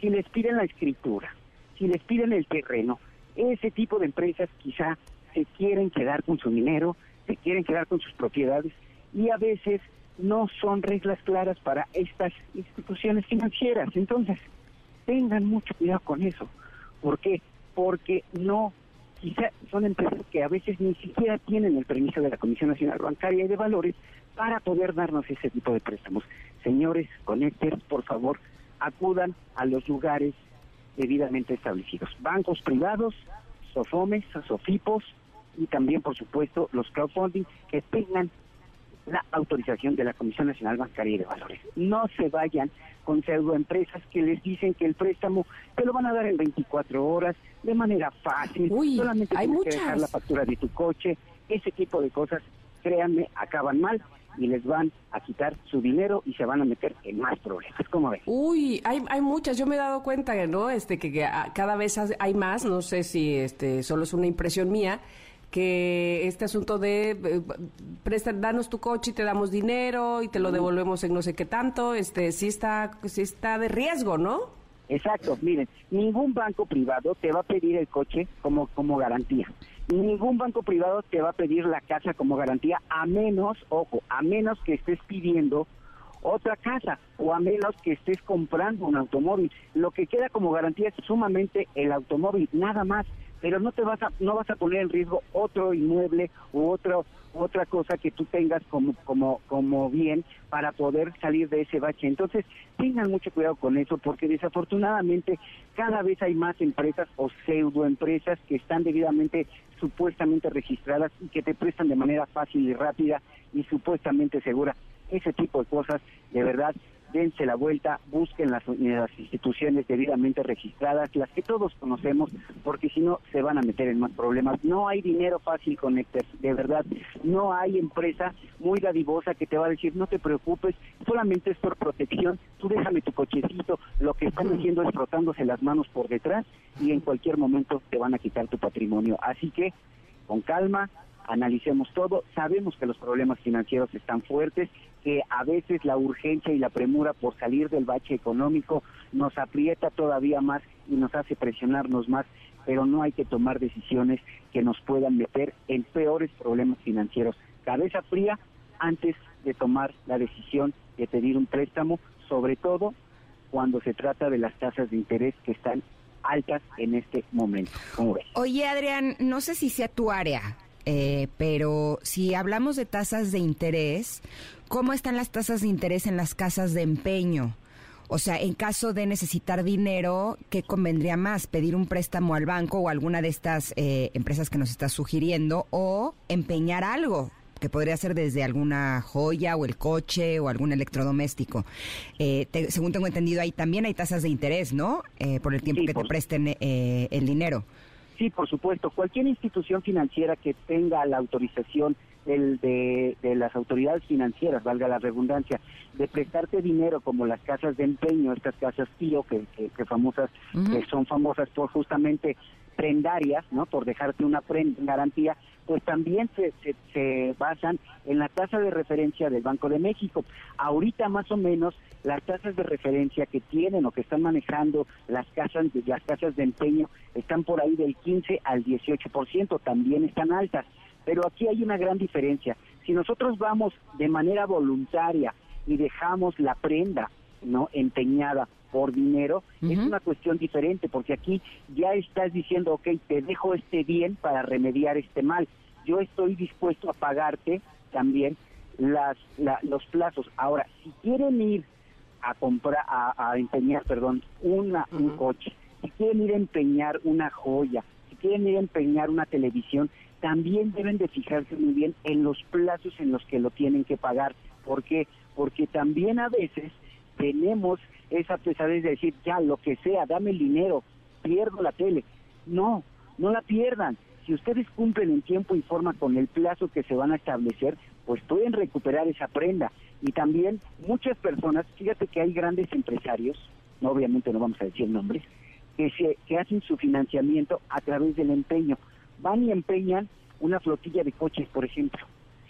si les piden la escritura, si les piden el terreno. Ese tipo de empresas quizá se quieren quedar con su dinero, se quieren quedar con sus propiedades y a veces no son reglas claras para estas instituciones financieras. Entonces, tengan mucho cuidado con eso. ¿Por qué? Porque no, quizá son empresas que a veces ni siquiera tienen el permiso de la Comisión Nacional Bancaria y de Valores para poder darnos ese tipo de préstamos. Señores, conecten, por favor, acudan a los lugares debidamente establecidos. Bancos privados, SOFOMES, SOFIPOS y también, por supuesto, los crowdfunding que tengan la autorización de la Comisión Nacional Bancaria y de Valores. No se vayan con pseudoempresas que les dicen que el préstamo te lo van a dar en 24 horas de manera fácil, solamente hay tienes que dejar la factura de tu coche, ese tipo de cosas, créanme, acaban mal y les van a quitar su dinero y se van a meter en más problemas. ¿Cómo ven? Uy, hay, hay muchas. Yo me he dado cuenta, ¿no? Este que, cada vez hay más. No sé si este solo es una impresión mía que este asunto de eh, presta, danos tu coche y te damos dinero y te lo devolvemos en no sé qué tanto, este sí está sí está de riesgo, ¿no? Exacto, miren, ningún banco privado te va a pedir el coche como como garantía. Ningún banco privado te va a pedir la casa como garantía a menos, ojo, a menos que estés pidiendo otra casa o a menos que estés comprando un automóvil. Lo que queda como garantía es sumamente el automóvil, nada más pero no te vas a no vas a poner en riesgo otro inmueble u otro otra cosa que tú tengas como como como bien para poder salir de ese bache. Entonces, tengan mucho cuidado con eso porque desafortunadamente cada vez hay más empresas o pseudoempresas que están debidamente supuestamente registradas y que te prestan de manera fácil y rápida y supuestamente segura. Ese tipo de cosas, de verdad, dense la vuelta, busquen las, instituciones debidamente registradas, las que todos conocemos, porque si no se van a meter en más problemas. No hay dinero fácil con de verdad. No hay empresa muy dadivosa que te va a decir, no te preocupes, solamente es por protección, tú déjame tu cochecito, lo que están haciendo es frotándose las manos por detrás y en cualquier momento te van a quitar tu patrimonio. Así que, con calma, analicemos todo. Sabemos que los problemas financieros están fuertes, que a veces la urgencia y la premura por salir del bache económico nos aprieta todavía más y nos hace presionarnos más, pero no hay que tomar decisiones que nos puedan meter en peores problemas financieros. Cabeza fría antes de tomar la decisión de pedir un préstamo, sobre todo cuando se trata de las tasas de interés que están altas en este momento. Oye, Adrián, no sé si sea tu área, eh, pero si hablamos de tasas de interés, ¿cómo están las tasas de interés en las casas de empeño? O sea, en caso de necesitar dinero, ¿qué convendría más? ¿Pedir un préstamo al banco o alguna de estas eh, empresas que nos estás sugiriendo o empeñar algo? que podría ser desde alguna joya o el coche o algún electrodoméstico. Eh, según tengo entendido, ahí también hay tasas de interés, ¿no? por el tiempo que te presten el dinero. Sí, por supuesto. Cualquier institución financiera que tenga la autorización de, las autoridades financieras, valga la redundancia, de prestarte dinero como las casas de empeño, estas casas tío que, que, famosas, que son famosas por justamente prendarias, ¿no? Por dejarte una prenda en garantía, pues también se, se, basan en la tasa de referencia del Banco de México. Ahorita más o menos las tasas de referencia que tienen o que están manejando las casas, las casas de empeño están por ahí del 15 al 18%, también están altas. Pero aquí hay una gran diferencia. Si nosotros vamos de manera voluntaria y dejamos la prenda no empeñada por dinero, es una cuestión diferente, porque aquí ya estás diciendo, ok, te dejo este bien para remediar este mal. Yo estoy dispuesto a pagarte también las, los plazos. Ahora, si quieren ir a comprar, a, empeñar, perdón, una, un coche, si quieren ir a empeñar una joya, si quieren ir a empeñar una televisión, también deben de fijarse muy bien en los plazos en los que lo tienen que pagar. ¿Por qué? Porque también a veces tenemos esa pesadez de decir, ya, lo que sea, dame el dinero, pierdo la tele. No, no la pierdan. Si ustedes cumplen en tiempo y forma con el plazo que se van a establecer, pues pueden recuperar esa prenda. Y también muchas personas, fíjate que hay grandes empresarios, no, obviamente no vamos a decir nombres, que, se, que hacen su financiamiento a través del empeño. van y empeñan una flotilla de coches, por ejemplo,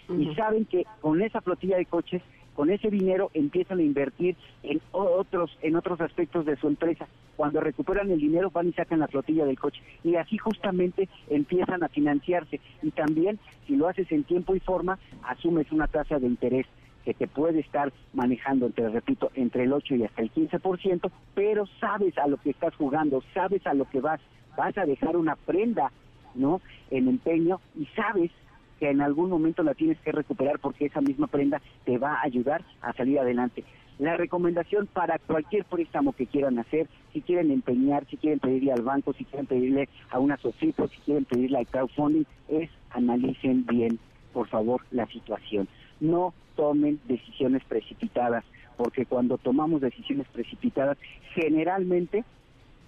y saben que con esa flotilla de coches con ese dinero empiezan a invertir en otros en otros aspectos de su empresa. Cuando recuperan el dinero van y sacan la flotilla del coche y así justamente empiezan a financiarse y también si lo haces en tiempo y forma asumes una tasa de interés que te puede estar manejando, te repito, entre el 8 y hasta el 15%, pero sabes a lo que estás jugando, sabes a lo que vas, vas a dejar una prenda, ¿no? En empeño y sabes que en algún momento la tienes que recuperar porque esa misma prenda te va a ayudar a salir adelante. La recomendación para cualquier préstamo que quieran hacer, si quieren empeñar, si quieren pedirle al banco, si quieren pedirle a una sociedad, si quieren pedirle al crowdfunding, es analicen bien, por favor, la situación. No tomen decisiones precipitadas, porque cuando tomamos decisiones precipitadas, generalmente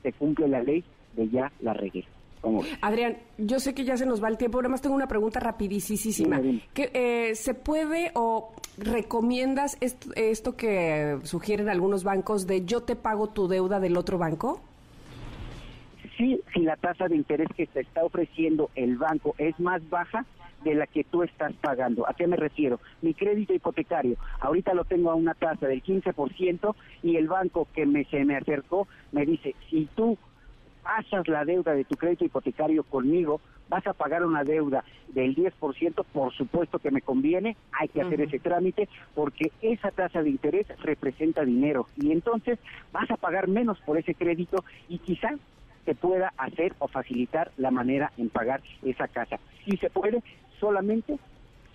se cumple la ley de ya la regué. Adrián, yo sé que ya se nos va el tiempo, nada más tengo una pregunta rapidísima. ¿Que, eh, ¿Se puede o recomiendas esto, que sugieren algunos bancos de yo te pago tu deuda del otro banco? Sí, si la tasa de interés que te está ofreciendo el banco es más baja de la que tú estás pagando. ¿A qué me refiero? Mi crédito hipotecario, ahorita lo tengo a una tasa del 15% y el banco que me, se me acercó me dice, si tú pasas la deuda de tu crédito hipotecario conmigo, vas a pagar una deuda del 10%, por supuesto que me conviene, hay que hacer ese trámite porque esa tasa de interés representa dinero y entonces vas a pagar menos por ese crédito y quizás te pueda hacer o facilitar la manera en pagar esa casa. Si se puede, solamente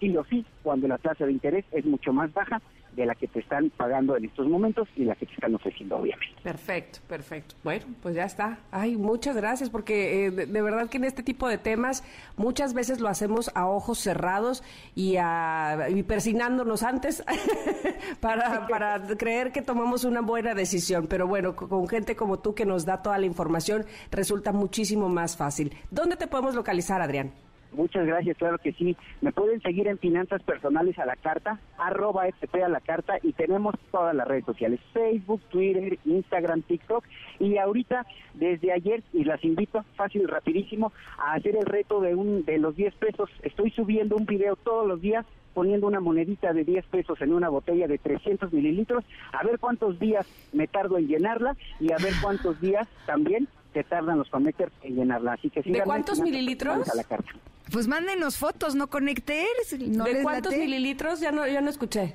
sí o sí, cuando la tasa de interés es mucho más baja de la que te están pagando en estos momentos y la que te están ofreciendo, obviamente. Perfecto, perfecto. Bueno, pues ya está. Ay, muchas gracias, porque eh, de, verdad que en este tipo de temas muchas veces lo hacemos a ojos cerrados y, a, y persignándonos antes para, para creer que tomamos una buena decisión. Pero bueno, con gente como tú que nos da toda la información, resulta muchísimo más fácil. ¿Dónde te podemos localizar, Adrián? Muchas gracias, claro que sí. Me pueden seguir en Finanzas Personales a la Carta, arroba FP a la Carta, y tenemos todas las redes sociales, Facebook, Twitter, Instagram, TikTok, y ahorita, desde ayer, y las invito, fácil y rapidísimo, a hacer el reto de, un, de los 10 pesos. Estoy subiendo un video todos los días poniendo una monedita de 10 pesos en una botella de 300 mililitros, a ver cuántos días me tardo en llenarla y a ver cuántos días también te tardan los connectors en llenarla. Así que ¿De cuántos mililitros? A la carta. Pues mándenos fotos, ¿no connecters? ¿No ¿De cuántos mililitros? Ya no, ya no escuché.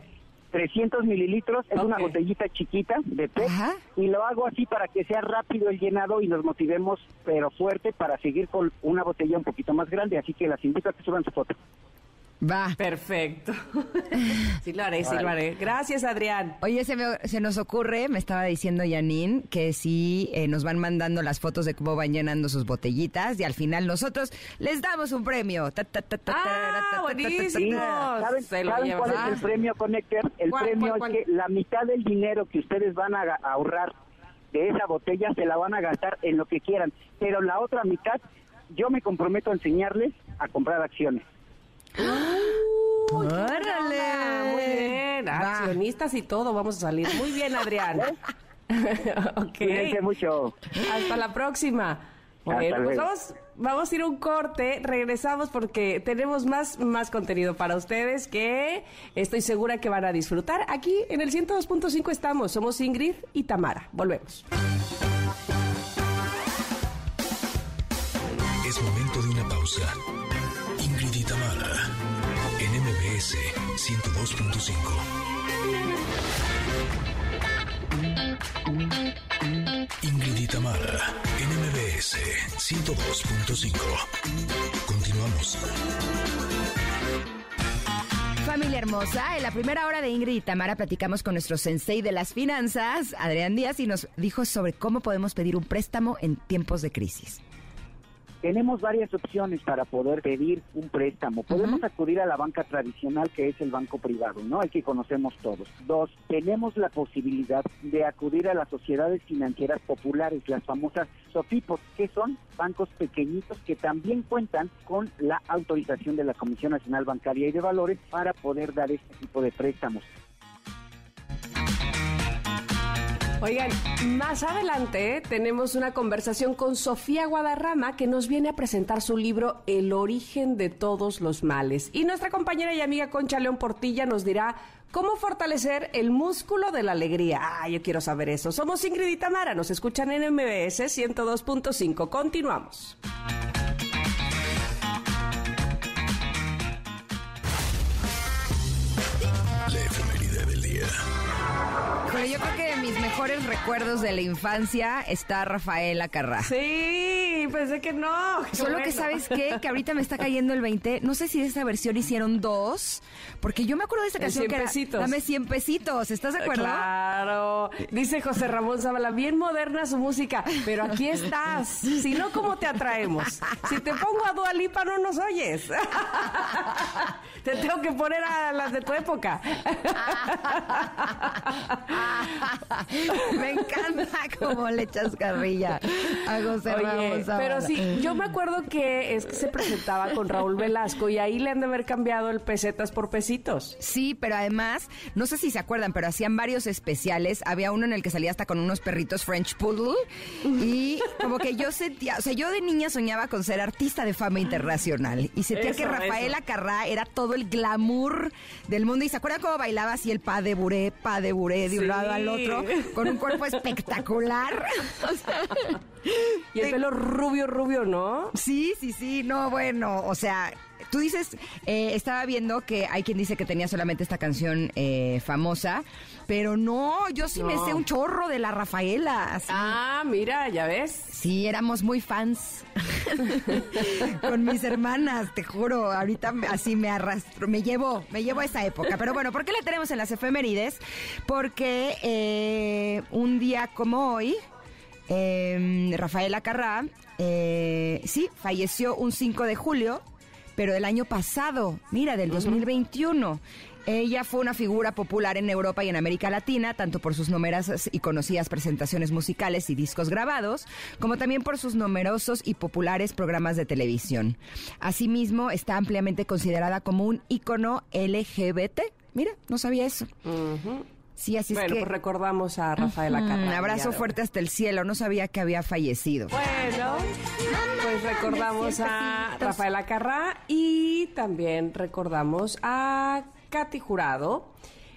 300 mililitros, es una botellita chiquita de pez y lo hago así para que sea rápido el llenado y nos motivemos pero fuerte para seguir con una botella un poquito más grande, así que las invito a que suban su foto. Va. Perfecto. sí lo haré, sí lo haré. Gracias, Adrián. Oye, se, se nos ocurre, me estaba diciendo Janine, que si eh, nos van mandando las fotos de cómo van llenando sus botellitas y al final nosotros les damos un premio. ¡Ah, buenísimo! ¿Saben, cuál es el premio, Connector? El premio es que la mitad del dinero que ustedes van a ahorrar de esa botella se la van a gastar en lo que quieran, pero la otra mitad yo me comprometo a enseñarles a comprar acciones. ¡Órale! Muy bien, accionistas y todo, vamos a salir. Muy bien, Adrián. ok. mucho. Hasta la próxima. Bueno, pues vamos, vamos a ir un corte, regresamos porque tenemos más, más contenido para ustedes que estoy segura que van a disfrutar. Aquí en el 102.5 estamos, somos Ingrid y Tamara. Volvemos. Es momento de una pausa. 102.5. Ingrid Mara, NMBS 102.5. Continuamos. Familia hermosa, en la primera hora de Ingrid y Tamara platicamos con nuestro sensei de las finanzas, Adrián Díaz, y nos dijo sobre cómo podemos pedir un préstamo en tiempos de crisis. Tenemos varias opciones para poder pedir un préstamo. Podemos acudir a la banca tradicional, que es el banco privado, ¿no? El que conocemos todos. Dos, tenemos la posibilidad de acudir a las sociedades financieras populares, las famosas SOFIPOS, que son bancos pequeñitos que también cuentan con la autorización de la Comisión Nacional Bancaria y de Valores para poder dar este tipo de préstamos. Oigan, más adelante tenemos una conversación con Sofía Guadarrama que nos viene a presentar su libro El origen de todos los males. Y nuestra compañera y amiga Concha León Portilla nos dirá cómo fortalecer el músculo de la alegría. Ah, yo quiero saber eso. Somos Ingrid y Tamara, nos escuchan en MBS 102.5. Continuamos. Pero yo creo que de mis mejores recuerdos de la infancia está Rafaela Carrá. Sí, pensé que no. Solo que sabes qué, que ahorita me está cayendo el 20. No sé si de esta versión hicieron dos, porque yo me acuerdo de esta canción que era Dame 100 pesitos. ¿Estás de acuerdo? Claro. Dice José Ramón Zabala, bien moderna su música, pero aquí estás. Si no, ¿cómo te atraemos? Si te pongo a Dualipa no nos oyes. Te tengo que poner a las de tu época. me encanta cómo le echas carrilla a José Oye, Pero sí, yo me acuerdo que es que se presentaba con Raúl Velasco y ahí le han de haber cambiado el pesetas por pesitos. Sí, pero además, no sé si se acuerdan, pero hacían varios especiales. Había uno en el que salía hasta con unos perritos French Poodle y como que yo sentía, o sea, yo de niña soñaba con ser artista de fama internacional y sentía que Rafaela Carrá era todo el glamour del mundo. ¿Y se acuerdan cómo bailaba así el pa de buré, pa de buré de un lado al otro? Con un cuerpo espectacular. y el pelo rubio, rubio, ¿no? Sí, sí, sí. No, bueno, o sea, tú dices, eh, estaba viendo que hay quien dice que tenía solamente esta canción eh, famosa, pero no, yo sí me sé un chorro de la Rafaela. Ah, mira, ya ves. Sí, éramos muy fans con mis hermanas, te juro. Ahorita así me arrastro, me llevo, me llevo a esa época. Pero bueno, ¿por qué le tenemos en las efemérides? Porque eh, un día como hoy, eh, Rafaela Carrá, eh, sí, falleció un 5 de julio, pero del año pasado, mira, del 2021. Ella fue una figura popular en Europa y en América Latina, tanto por sus numerosas y conocidas presentaciones musicales y discos grabados, como también por sus numerosos y populares programas de televisión. Asimismo, está ampliamente considerada como un ícono LGBT. Mira, no sabía eso. Sí, así es que... pues recordamos a Rafaela Carrá. Un abrazo fuerte hasta el cielo. No sabía que había fallecido. Bueno, pues recordamos a Rafaela Carrá y también recordamos a Katy Jurado,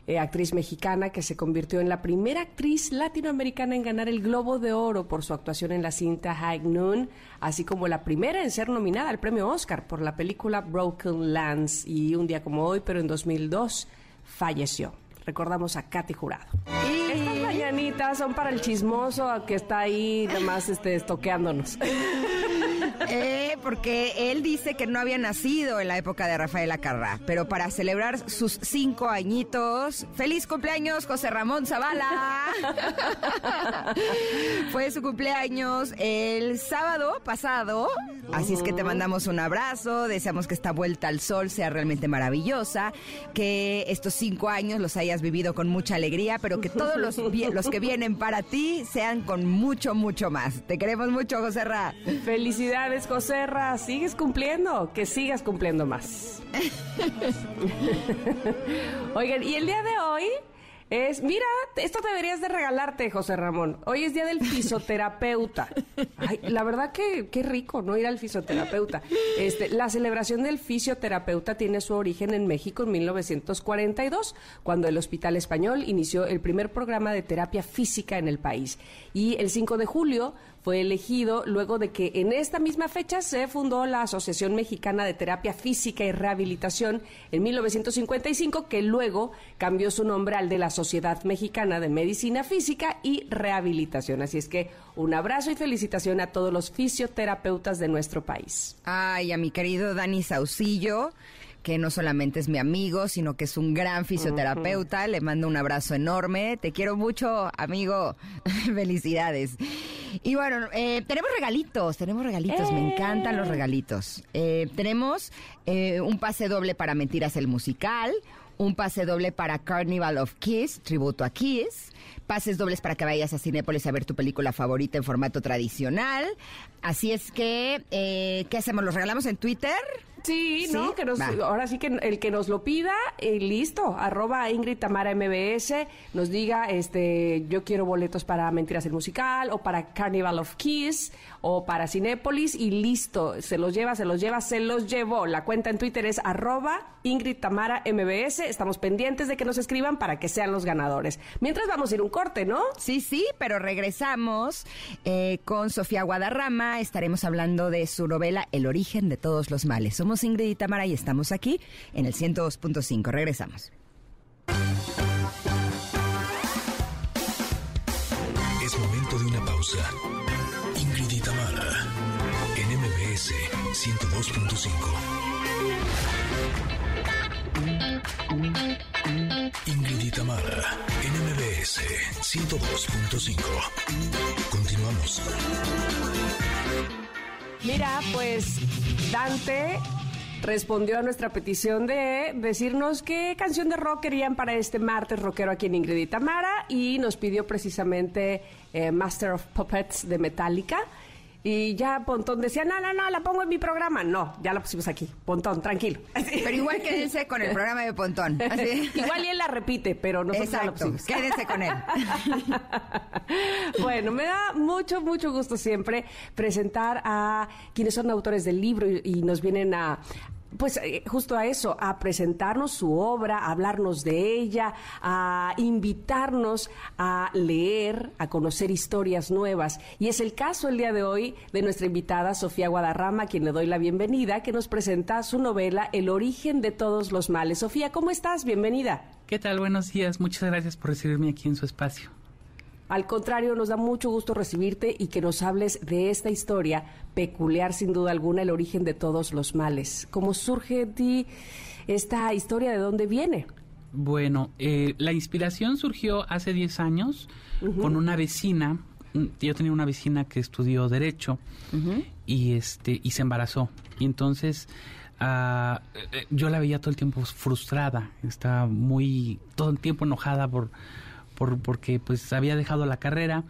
eh, actriz mexicana que se convirtió en la primera actriz latinoamericana en ganar el Globo de Oro por su actuación en la cinta High Noon, así como la primera en ser nominada al premio Oscar por la película Broken Lands. Y un día como hoy, pero en 2002, falleció. Recordamos a Katy Jurado. Estas mañanitas son para el chismoso que está ahí, además, este, estoqueándonos. Eh, porque él dice que no había nacido en la época de Rafaela Carrá, pero para celebrar sus cinco añitos, ¡feliz cumpleaños, José Ramón Zavala! Fue su cumpleaños el sábado pasado, así es que te mandamos un abrazo, deseamos que esta vuelta al sol sea realmente maravillosa, que estos cinco años los hayas vivido con mucha alegría, pero que todos los, los que vienen para ti sean con mucho, mucho más. Te queremos mucho, José Ra. Felicidades, José Ra. Sigues cumpliendo, que sigas cumpliendo más. Oigan, y el día de hoy es, mira, esto deberías de regalarte, José Ramón. Hoy es día del fisioterapeuta. Ay, la verdad que qué rico, ¿no? Ir al fisioterapeuta. Este, la celebración del fisioterapeuta tiene su origen en México en 1942, cuando el Hospital Español inició el primer programa de terapia física en el país. Y el 5 de julio fue elegido luego de que en esta misma fecha se fundó la Asociación Mexicana de Terapia Física y Rehabilitación en 1955, que luego cambió su nombre al de la Sociedad Mexicana de Medicina Física y Rehabilitación. Así es que un abrazo y felicitación a todos los fisioterapeutas de nuestro país. Ay, a mi querido Dani Saucillo que no solamente es mi amigo, sino que es un gran fisioterapeuta. Le mando un abrazo enorme. Te quiero mucho, amigo. Felicidades. Y bueno, eh, tenemos regalitos, tenemos regalitos. Me encantan los regalitos. Eh, tenemos eh, un pase doble para Mentiras el Musical, un pase doble para Carnival of Kiss, tributo a Kiss, pases dobles para que vayas a Cinépolis a ver tu película favorita en formato tradicional. Así es que, eh, ¿qué hacemos? ¿Los regalamos en Twitter? Sí, ¿no? Que nos, ahora sí que el que nos lo pida, y listo. Arroba Ingrid Tamara MBS, nos diga, este, yo quiero boletos para Mentiras el Musical, o para Carnival of Kiss, o para Cinépolis, y listo. Se los lleva, se los lleva, se los llevó. La cuenta en Twitter es arroba Ingrid Tamara MBS. Estamos pendientes de que nos escriban para que sean los ganadores. Mientras vamos a ir un corte, ¿no? Sí, sí, pero regresamos eh, con Sofía Guadarrama. Estaremos hablando de su novela El origen de todos los males. Somos Ingrid y Tamara y estamos aquí en el 102.5. Regresamos. Es momento de una pausa. Ingrid y Tamara en MBS 102.5. Ingrid y Tamara en MBS 102.5. Continuamos. Mira, pues Dante respondió a nuestra petición de decirnos qué canción de rock querían para este martes rockero aquí en Ingrid y Tamara y nos pidió precisamente eh, Master of Puppets de Metallica. Y ya Pontón decía, no, no, no, la pongo en mi programa. No, ya la pusimos aquí. Pontón, tranquilo. Pero igual quédense con el programa de Pontón. igual y él la repite, pero nosotros Exacto, la pusimos. quédense con él. bueno, me da mucho, mucho gusto siempre presentar a quienes son autores del libro y nos vienen a, pues eh, justo a eso, a presentarnos su obra, a hablarnos de ella, a invitarnos a leer, a conocer historias nuevas. Y es el caso el día de hoy de nuestra invitada Sofía Guadarrama, a quien le doy la bienvenida, que nos presenta su novela El origen de todos los males. Sofía, ¿cómo estás? Bienvenida. ¿Qué tal? Buenos días. Muchas gracias por recibirme aquí en su espacio. Al contrario, nos da mucho gusto recibirte y que nos hables de esta historia peculiar, sin duda alguna, el origen de todos los males. ¿Cómo surge de ti esta historia? ¿De dónde viene? Bueno, eh, la inspiración surgió hace 10 años con una vecina. Mm, yo tenía una vecina que estudió Derecho y, este, y se embarazó. Y entonces... Uh, yo la veía todo el tiempo frustrada, estaba muy, todo el tiempo enojada por, porque pues había dejado la carrera.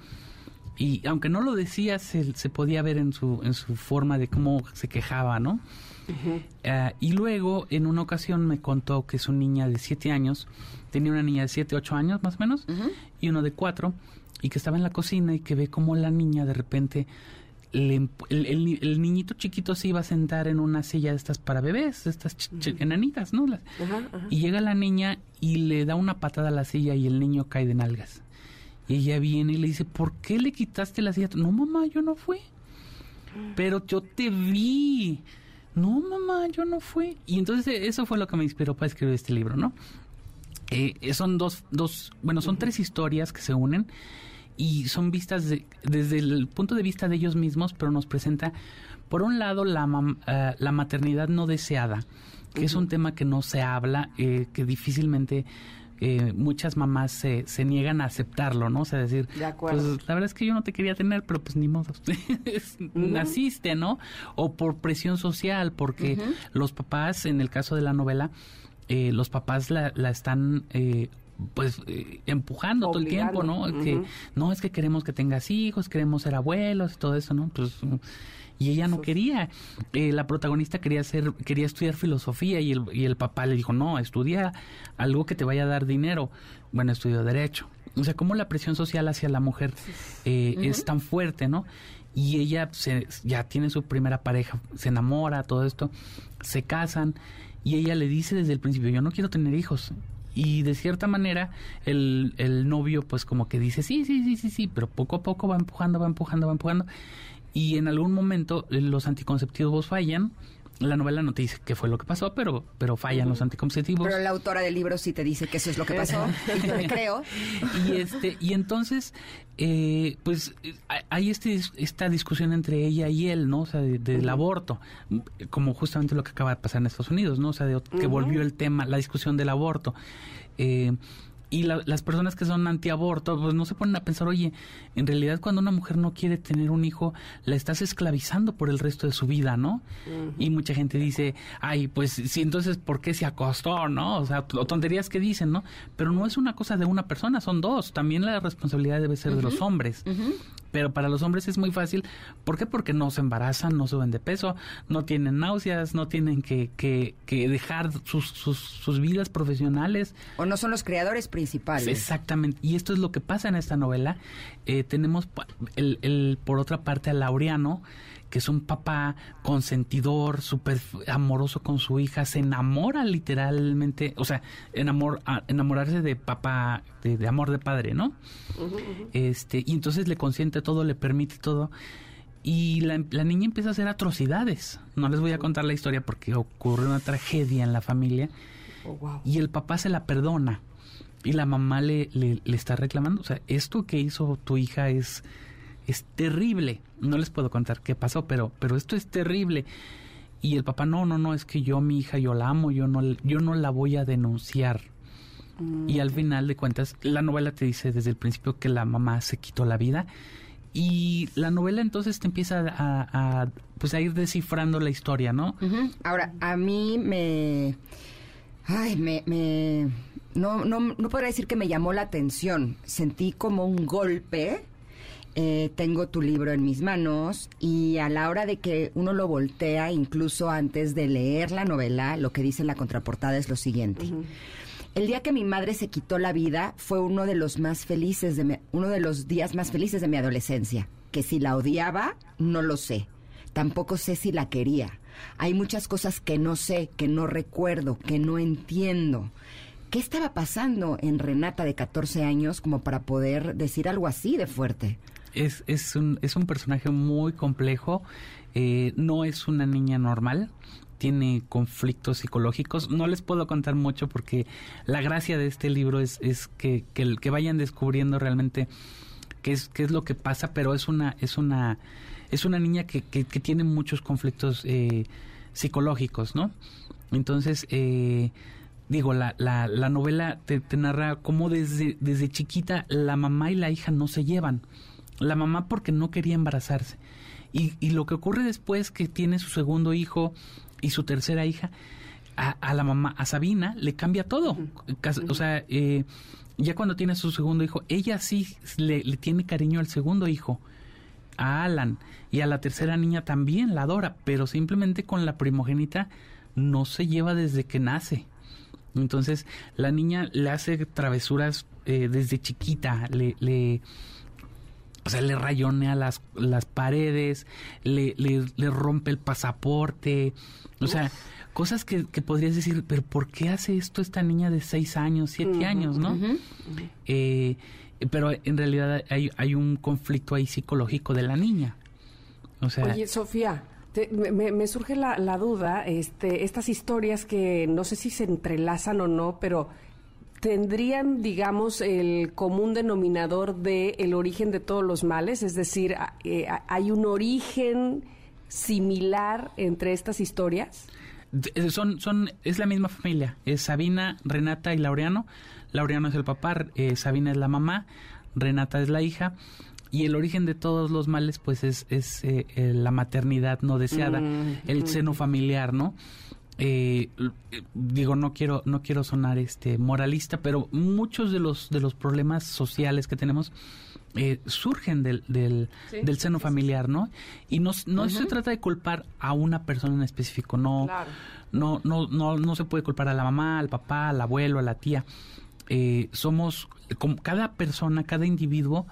Y aunque no lo decía se, se, podía ver en su en su forma de cómo se quejaba no eh, y luego en una ocasión me contó que su niña de siete años tenía una niña de siete ocho años más o menos y uno de cuatro y que estaba en la cocina y que ve como la niña de repente el, el, niñito chiquito se iba a sentar en una silla de estas para bebés, estas enanitas, ¿no? Y llega la niña y le da una patada a la silla y el niño cae de nalgas. Y ella viene y le dice, ¿por qué le quitaste la silla? No, mamá, yo no fui. Pero yo te vi. No, mamá, yo no fui. Y entonces eso fue lo que me inspiró para escribir este libro, ¿no? Eh, son dos, dos, bueno, son tres historias que se unen y son vistas desde el punto de vista de ellos mismos, pero nos presenta, por un lado, la, eh, la maternidad no deseada, que es un tema que no se habla, eh, que difícilmente eh, muchas mamás se, se, niegan a aceptarlo, ¿no? O sea, decir, pues la verdad es que yo no te quería tener, pero pues ni modo, naciste, ¿no? O por presión social, porque los papás, en el caso de la novela, los papás la, la están eh, pues eh, empujando todo el tiempo, ¿no? Que no es que queremos que tengas hijos, queremos ser abuelos y todo eso, ¿no? Pues y ella no quería. Eh, la protagonista quería ser, quería estudiar filosofía y el, y el papá le dijo, no, estudia algo que te vaya a dar dinero. Bueno, estudió derecho. O sea, cómo la presión social hacia la mujer eh, es tan fuerte, ¿no? Y ella se, ya tiene su primera pareja, se enamora, todo esto, se casan y ella le dice desde el principio, yo no quiero tener hijos y de cierta manera el, el novio pues como que dice sí, sí, sí, sí, sí, pero poco a poco va empujando, va empujando, va empujando. Y en algún momento los anticonceptivos fallan la novela no te dice qué fue lo que pasó, pero, pero fallan los anticonceptivos. Pero la autora del libro sí te dice que eso es lo que pasó, y yo creo. Y, este, y entonces, eh, pues hay este, esta discusión entre ella y él, ¿no? O sea, del aborto, como justamente lo que acaba de pasar en Estados Unidos, ¿no? O sea, de, que volvió el tema, la discusión del aborto. Eh, y las personas que son antiaborto, pues no se ponen a pensar, oye, en realidad cuando una mujer no quiere tener un hijo, la estás esclavizando por el resto de su vida, ¿no? Y mucha gente dice, ay, pues sí, entonces, ¿por qué se acostó, no? O sea, tonterías que dicen, ¿no? Pero no es una cosa de una persona, son dos. También la responsabilidad debe ser de los hombres. Pero para los hombres es muy fácil. ¿Por qué? Porque no se embarazan, no suben de peso, no tienen náuseas, no tienen que, que, que dejar sus, sus, sus vidas profesionales. O no son los creadores principales. Exactamente. Y esto es lo que pasa en esta novela. Eh, tenemos el, el, por otra parte a Laureano, que es un papá consentidor, súper amoroso con su hija, se enamora literalmente, o sea, enamor, enamorarse de papá, de, amor de padre, ¿no? Este, y entonces le consiente todo, le permite todo. Y la, niña empieza a hacer atrocidades. No les voy a contar la historia porque ocurre una tragedia en la familia. Oh, y el papá se la perdona y la mamá le, le, está reclamando, o sea, esto que hizo tu hija es, es terrible. No les puedo contar qué pasó, pero, pero esto es terrible. Y el papá, no, no, no, es que yo, mi hija, yo la amo, yo no, yo no la voy a denunciar. Y al final de cuentas, la novela te dice desde el principio que la mamá se quitó la vida. Y la novela entonces te empieza a, pues a ir descifrando la historia, ¿no? Ahora, a mí me... Ay, me, me no, no, no podría decir que me llamó la atención. Sentí como un golpe. Eh, tengo tu libro en mis manos y a la hora de que uno lo voltea, incluso antes de leer la novela, lo que dice en la contraportada es lo siguiente. El día que mi madre se quitó la vida fue uno de los más felices de uno de los días más felices de mi adolescencia. Que si la odiaba, no lo sé. Tampoco sé si la quería. Hay muchas cosas que no sé, que no recuerdo, que no entiendo. ¿Qué estaba pasando en Renata de 14 años como para poder decir algo así de fuerte? Es, es, un, es un personaje muy complejo, eh, no es una niña normal, tiene conflictos psicológicos. No les puedo contar mucho porque la gracia de este libro es, es que, que, vayan descubriendo realmente qué es, qué es lo que pasa, pero es una, es una, es una niña que, que, tiene muchos conflictos eh, psicológicos, ¿no? Entonces, eh, digo, la, la, la novela te, narra cómo desde, desde chiquita la mamá y la hija no se llevan. La mamá porque no quería embarazarse. Y, y lo que ocurre después que tiene su segundo hijo y su tercera hija, a, la mamá, a Sabina, le cambia todo. O sea, eh, ya cuando tiene su segundo hijo, ella sí le, le, tiene cariño al segundo hijo, a Alan, y a la tercera niña también la adora, pero simplemente con la primogénita no se lleva desde que nace. Entonces la niña le hace travesuras eh, desde chiquita, le, le, o sea, le rayonea las, las paredes, le, le, rompe el pasaporte, o sea, cosas que, que, podrías decir, pero ¿por qué hace esto esta niña de seis años, siete años, no? Eh, pero en realidad hay, hay un conflicto ahí psicológico de la niña. O sea, Oye, Sofía, me, surge la, duda, este, estas historias que no sé si se entrelazan o no, pero tendrían, digamos, el común denominador de el origen de todos los males, es decir, eh, hay un origen similar entre estas historias. Eh, son, son, es la misma familia, es Sabina, Renata y Laureano. Laureano es el papá, eh, Sabina es la mamá, Renata es la hija y el origen de todos los males pues es, es eh, eh, la maternidad no deseada, mm, el seno familiar, ¿no? Eh, digo no quiero no quiero sonar este moralista pero muchos de los de los problemas sociales que tenemos surgen del, del, del seno familiar no y no, no se trata de culpar a una persona en específico no no, no no no se puede culpar a la mamá al papá al abuelo a la tía. Somos como cada persona cada individuo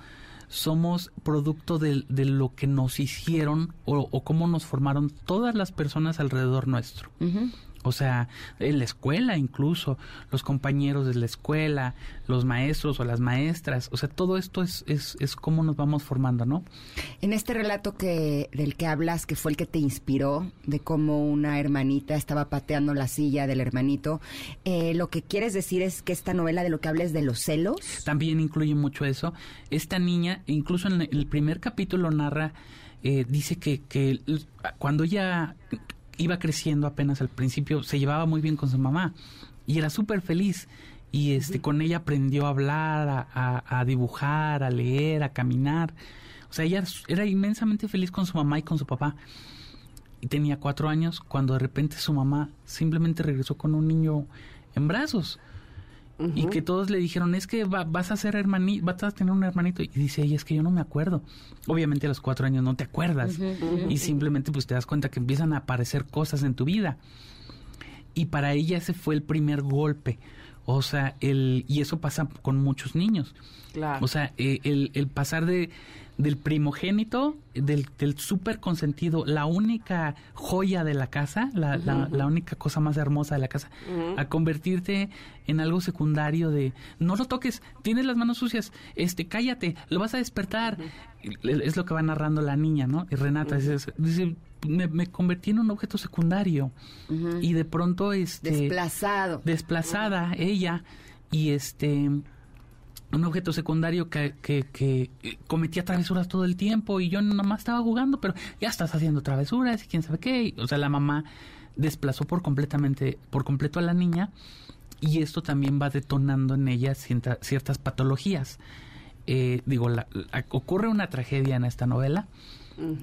somos producto de, de lo que nos hicieron o, o, cómo nos formaron todas las personas alrededor nuestro. O sea, en la escuela incluso, los compañeros de la escuela, los maestros o las maestras, o sea, todo esto es, es, es cómo nos vamos formando, ¿no? En este relato que, del que hablas, que fue el que te inspiró, de cómo una hermanita estaba pateando la silla del hermanito, eh, lo que quieres decir es que esta novela de lo que hables de los celos. También incluye mucho eso. Esta niña, incluso en el primer capítulo narra, eh, dice que, que cuando ella iba creciendo apenas al principio, se llevaba muy bien con su mamá y era súper feliz. y este con ella aprendió a hablar, a, a- a dibujar, a leer, a caminar. O sea, ella era inmensamente feliz con su mamá y con su papá. Y tenía cuatro años cuando de repente su mamá simplemente regresó con un niño en brazos. Y que todos le dijeron, es que va- vas a ser hermanito, vas a tener un hermanito. Y dice ella, es que yo no me acuerdo. Obviamente a los cuatro años no te acuerdas. Y simplemente pues te das cuenta que empiezan a aparecer cosas en tu vida. Y para ella ese fue el primer golpe. O sea, el, y eso pasa con muchos niños. Claro. O sea, eh, el, el pasar de del primogénito, del, del súper consentido, la única joya de la casa, la, la- la única cosa más hermosa de la casa, a convertirte en algo secundario de no lo toques, tienes las manos sucias, este, cállate, lo vas a despertar. Es lo que va narrando la niña, ¿no? Y Renata dice, dice, me, me convertí en un objeto secundario. Y de pronto, este Desplazado. desplazada ella y este un objeto secundario que, que, que cometía travesuras todo el tiempo y yo nada más estaba jugando, pero ya estás haciendo travesuras y quién sabe qué. O sea, la mamá desplazó por completamente, por completo a la niña y esto también va detonando en ella ciertas patologías. Eh, digo, la- la- ocurre una tragedia en esta novela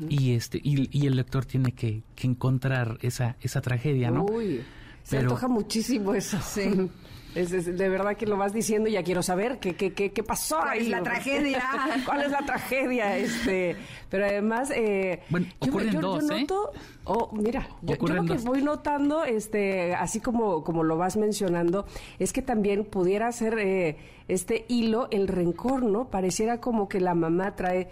y este y, y el lector tiene que, que encontrar esa, esa tragedia, ¿no? Uy, se Pero- antoja muchísimo eso. Sí. Es, es- de verdad que lo vas diciendo y ya quiero saber qué, qué, qué, qué pasó ¿Cuál ahí. es la tragedia? ¿Cuál es la tragedia? Este, pero además, eh, Bueno, yo, ocurren yo- yo dos, ¿eh? noto, oh, mira, yo, lo que dos. voy notando, este, así como, como lo vas mencionando, es que también pudiera ser eh, este hilo el rencor, ¿no? Pareciera como que la mamá trae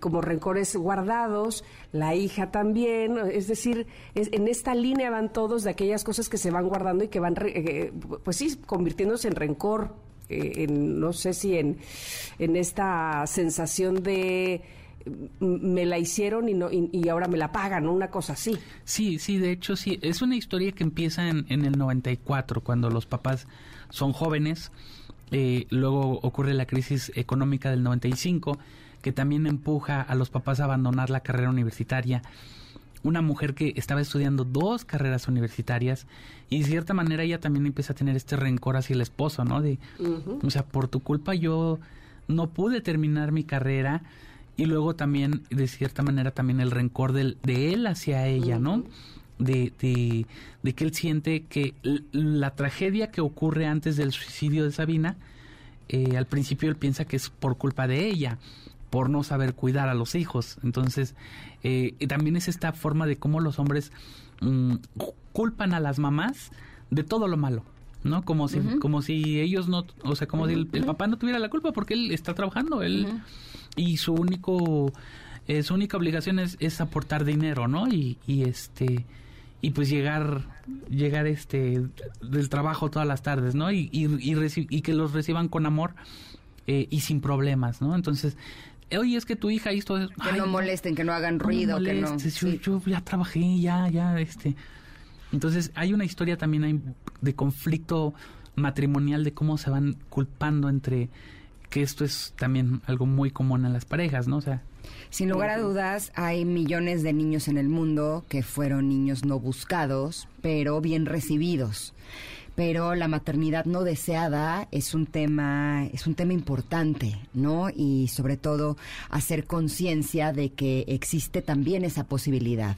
como rencores guardados, la hija también, es decir, es- en esta línea van todos de aquellas cosas que se van guardando y que van, re- eh, pues sí, convirtiéndose en rencor, eh, en, no sé si en, en esta sensación de me la hicieron y, no, y, y ahora me la pagan. Una cosa así. Sí, sí, de hecho sí. Es una historia que empieza en, en el 94, cuando los papás son jóvenes. Eh, luego ocurre la crisis económica del 95, que también empuja a los papás a abandonar la carrera universitaria. Una mujer que estaba estudiando dos carreras universitarias y de cierta manera ella también empieza a tener este rencor hacia el esposo, ¿no? De, o sea, por tu culpa yo no pude terminar mi carrera y luego también, de cierta manera, también el rencor del, de él hacia ella, ¿no? De, de, de que él siente que la tragedia que ocurre antes del suicidio de Sabina, eh, al principio él piensa que es por culpa de ella, por no saber cuidar a los hijos. Entonces, eh, también es esta forma de cómo los hombres mm, culpan a las mamás de todo lo malo. ¿no? Como si, como si ellos no, o sea, como si el, el papá no tuviera la culpa porque él está trabajando, él y su único, eh, su única obligación es, es aportar dinero, ¿no? Y, y este, y pues llegar, llegar este del trabajo todas las tardes, ¿no? Y, y, y, reci- y que los reciban con amor eh, y sin problemas, ¿no? Entonces, oye, es que tu hija hizo eso. Que Ay, no molesten, que no hagan ruido, que no... yo, sí. yo ya trabajé, ya, ya, este. Entonces, hay una historia también de conflicto matrimonial, de cómo se van culpando entre que esto es también algo muy común en las parejas, ¿no? O sea, Sin lugar a dudas, hay millones de niños en el mundo que fueron niños no buscados, pero bien recibidos. Pero la maternidad no deseada es un tema, es un tema importante, ¿no? Y sobre todo hacer conciencia de que existe también esa posibilidad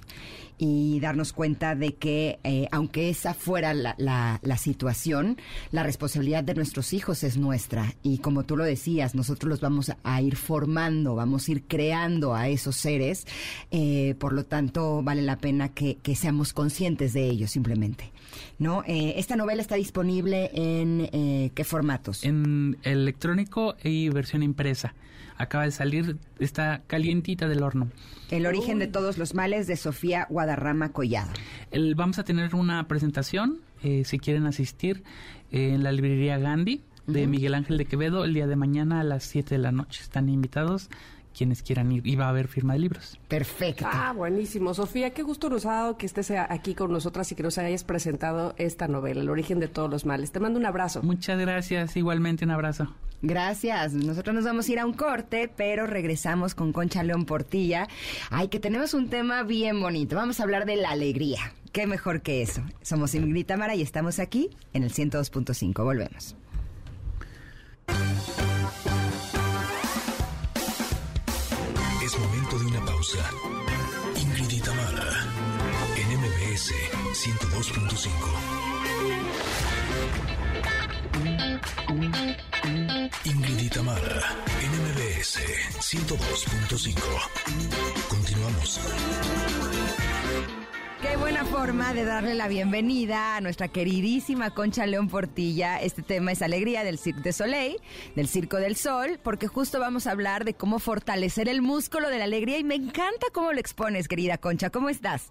y darnos cuenta de que eh, aunque esa fuera la, la, situación, la responsabilidad de nuestros hijos es nuestra y como tú lo decías, nosotros los vamos a ir formando, vamos a ir creando a esos seres, eh, por lo tanto vale la pena que, que seamos conscientes de ellos simplemente. ¿No? Eh, esta novela está disponible en eh, qué formatos? en electrónico y versión impresa. Acaba de salir, está calientita del horno. El origen de todos los males de Sofía Guadarrama Collado. El- vamos a tener una presentación, eh, si quieren asistir, eh, en la librería Gandhi de Miguel Ángel de Quevedo el día de mañana a las 7 de la noche. Están invitados quienes quieran ir y va a haber firma de libros. Perfecto. Ah, buenísimo. Sofía, qué gusto nos ha dado que estés aquí con nosotras y que nos hayas presentado esta novela, El origen de todos los males. Te mando un abrazo. Muchas gracias, igualmente un abrazo. Gracias. Nosotros nos vamos a ir a un corte, pero regresamos con Concha León Portilla. Ay, que tenemos un tema bien bonito. Vamos a hablar de la alegría. Qué mejor que eso. Somos Ingrid Tamara y estamos aquí en el 102.5. Volvemos. Pausa. Ingrid en MBS 102.5. Ingrid y Tamara, en MBS 102.5. Continuamos. Qué buena forma de darle la bienvenida a nuestra queridísima Concha León Portilla. Este tema es Alegría del Cirque de Soleil, del Circo del Sol, porque justo vamos a hablar de cómo fortalecer el músculo de la alegría y me encanta cómo lo expones, querida Concha. ¿Cómo estás?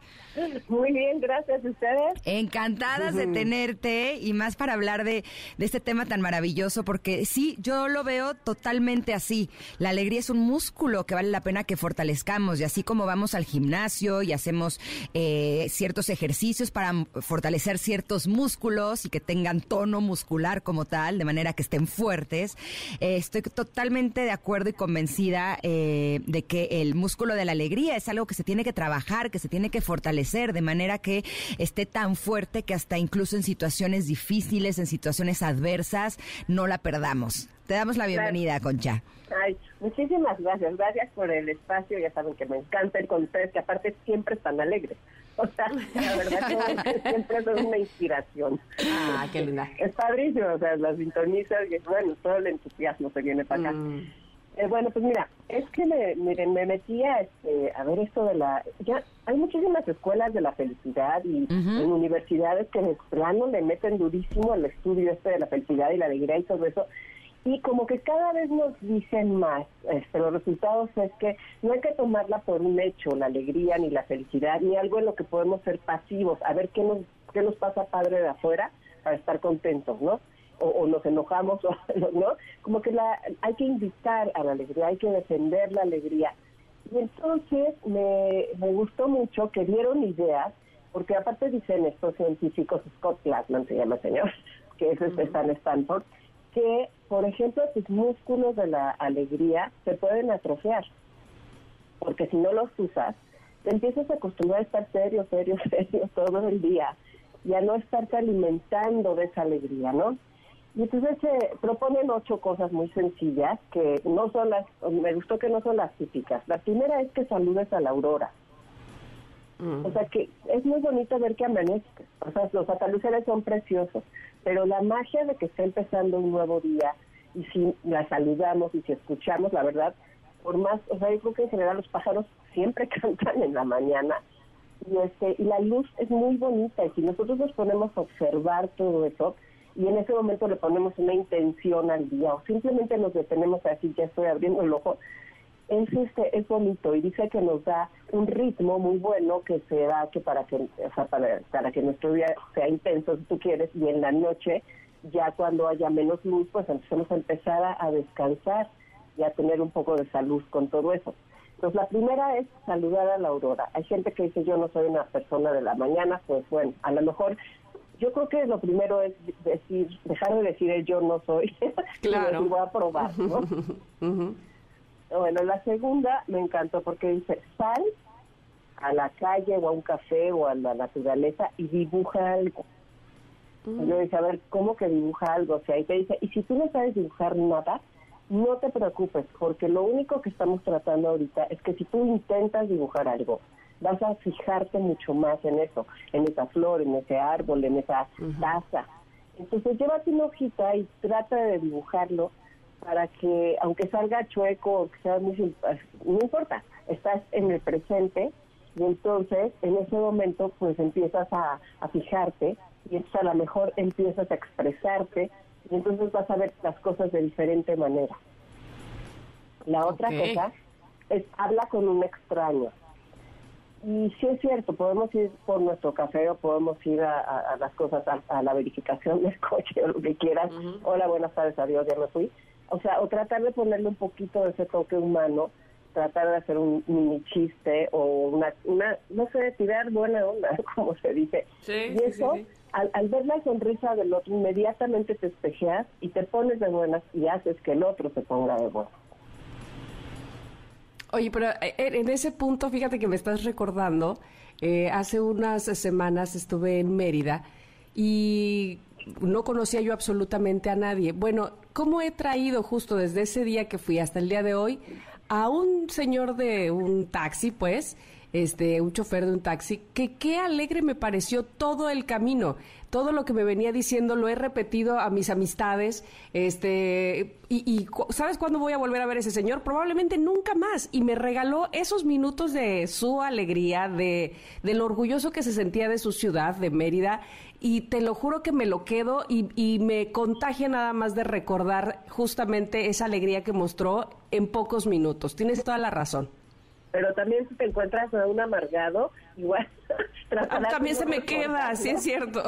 Muy bien, gracias a ustedes. Encantadas de tenerte y más para hablar de, de este tema tan maravilloso, porque sí, yo lo veo totalmente así. La alegría es un músculo que vale la pena que fortalezcamos y así como vamos al gimnasio y hacemos... Eh, ciertos ejercicios para fortalecer ciertos músculos y que tengan tono muscular como tal, de manera que estén fuertes. Eh, estoy totalmente de acuerdo y convencida eh, de que el músculo de la alegría es algo que se tiene que trabajar, que se tiene que fortalecer, de manera que esté tan fuerte que hasta incluso en situaciones difíciles, en situaciones adversas, no la perdamos. Te damos la bienvenida, Concha. Ay, muchísimas gracias. Gracias por el espacio. Ya saben que me encanta ir con ustedes, que aparte siempre están alegres. O sea, la verdad que siempre son una inspiración. Ah, qué linda. Es padrísimo, o sea, las sintonizas y bueno, todo el entusiasmo se viene para acá. Mm. Eh, bueno, pues mira, es que me, miren, me metía este, a ver esto de la... Ya hay muchísimas escuelas de la felicidad y en universidades que en el plano le meten durísimo el estudio este de la felicidad y la alegría y todo eso y como que cada vez nos dicen más, este, los resultados es que no hay que tomarla por un hecho, la alegría ni la felicidad, ni algo en lo que podemos ser pasivos, a ver qué nos, qué nos pasa padre de afuera para estar contentos, ¿no? O, nos enojamos, ¿no? Como que la, hay que invitar a la alegría, hay que defender la alegría. Y entonces me, me gustó mucho que dieron ideas, porque aparte dicen estos científicos, Scott Glassman se llama señor, que es este, está en Stanford, que, por ejemplo, tus músculos de la alegría se pueden atrofiar, porque si no los usas, te empiezas a acostumbrar a estar serio, serio, serio todo el día y a no estarte alimentando de esa alegría, ¿no? Y entonces se proponen ocho cosas muy sencillas que no son las, me gustó que no son las típicas. La primera es que saludes a la aurora. O sea que es muy bonito ver que amanezca. O sea, los atardeceres son preciosos, pero la magia de que está empezando un nuevo día y si la saludamos y si escuchamos, la verdad, por más, o sea, yo creo que en general los pájaros siempre cantan en la mañana y este y la luz es muy bonita y si nosotros nos ponemos a observar todo eso y en ese momento le ponemos una intención al día o simplemente nos detenemos así, ya estoy abriendo el ojo, es este es bonito y dice que nos da un ritmo muy bueno que se da que para que o sea, para, para que nuestro día sea intenso si tú quieres y en la noche ya cuando haya menos luz pues empecemos a empezar a, descansar y a tener un poco de salud con todo eso. Entonces la primera es saludar a la aurora. Hay gente que dice yo no soy una persona de la mañana pues bueno a lo mejor yo creo que lo primero es decir dejar de decir el yo no soy claro. y voy a probar ¿no? Bueno, la segunda me encantó porque dice, sal a la calle o a un café o a la naturaleza y dibuja algo. Y yo dije, a ver, ¿cómo que dibuja algo? O sea, ahí te dice, y si tú no sabes dibujar nada, no te preocupes, porque lo único que estamos tratando ahorita es que si tú intentas dibujar algo, vas a fijarte mucho más en eso, en esa flor, en ese árbol, en esa taza. Entonces llévate una hojita y trata de dibujarlo para que, aunque salga chueco o que sea muy no importa, estás en el presente y entonces en ese momento pues empiezas a, fijarte y entonces a lo mejor empiezas a expresarte y entonces vas a ver las cosas de diferente manera. La otra cosa es habla con un extraño. Y sí es cierto, podemos ir por nuestro café o podemos ir a, las cosas, a, la verificación del coche o lo que quieras. Hola, buenas tardes, adiós, ya me fui o sea, o tratar de ponerle un poquito de ese toque humano, tratar de hacer un mini chiste o una, una no sé, tirar buena onda, como se dice. y eso, Al, ver la sonrisa del otro, inmediatamente te espejeas y te pones de buenas y haces que el otro se ponga de buenas. Oye, pero eh, en ese punto, fíjate que me estás recordando, eh, hace unas semanas estuve en Mérida y no conocía yo absolutamente a nadie. Bueno, ¿cómo he traído justo desde ese día que fui hasta el día de hoy a un señor de un taxi, pues, este, un chofer de un taxi, que qué alegre me pareció todo el camino. Todo lo que me venía diciendo lo he repetido a mis amistades. Este, y, ¿sabes cuándo voy a volver a ver a ese señor? Probablemente nunca más. Y me regaló esos minutos de su alegría, de, lo orgulloso que se sentía de su ciudad, de Mérida. Y te lo juro que me lo quedo y, y me contagia nada más de recordar justamente esa alegría que mostró en pocos minutos. Tienes toda la razón pero también si te encuentras a un amargado, igual. Ah, también se me queda, sí es cierto.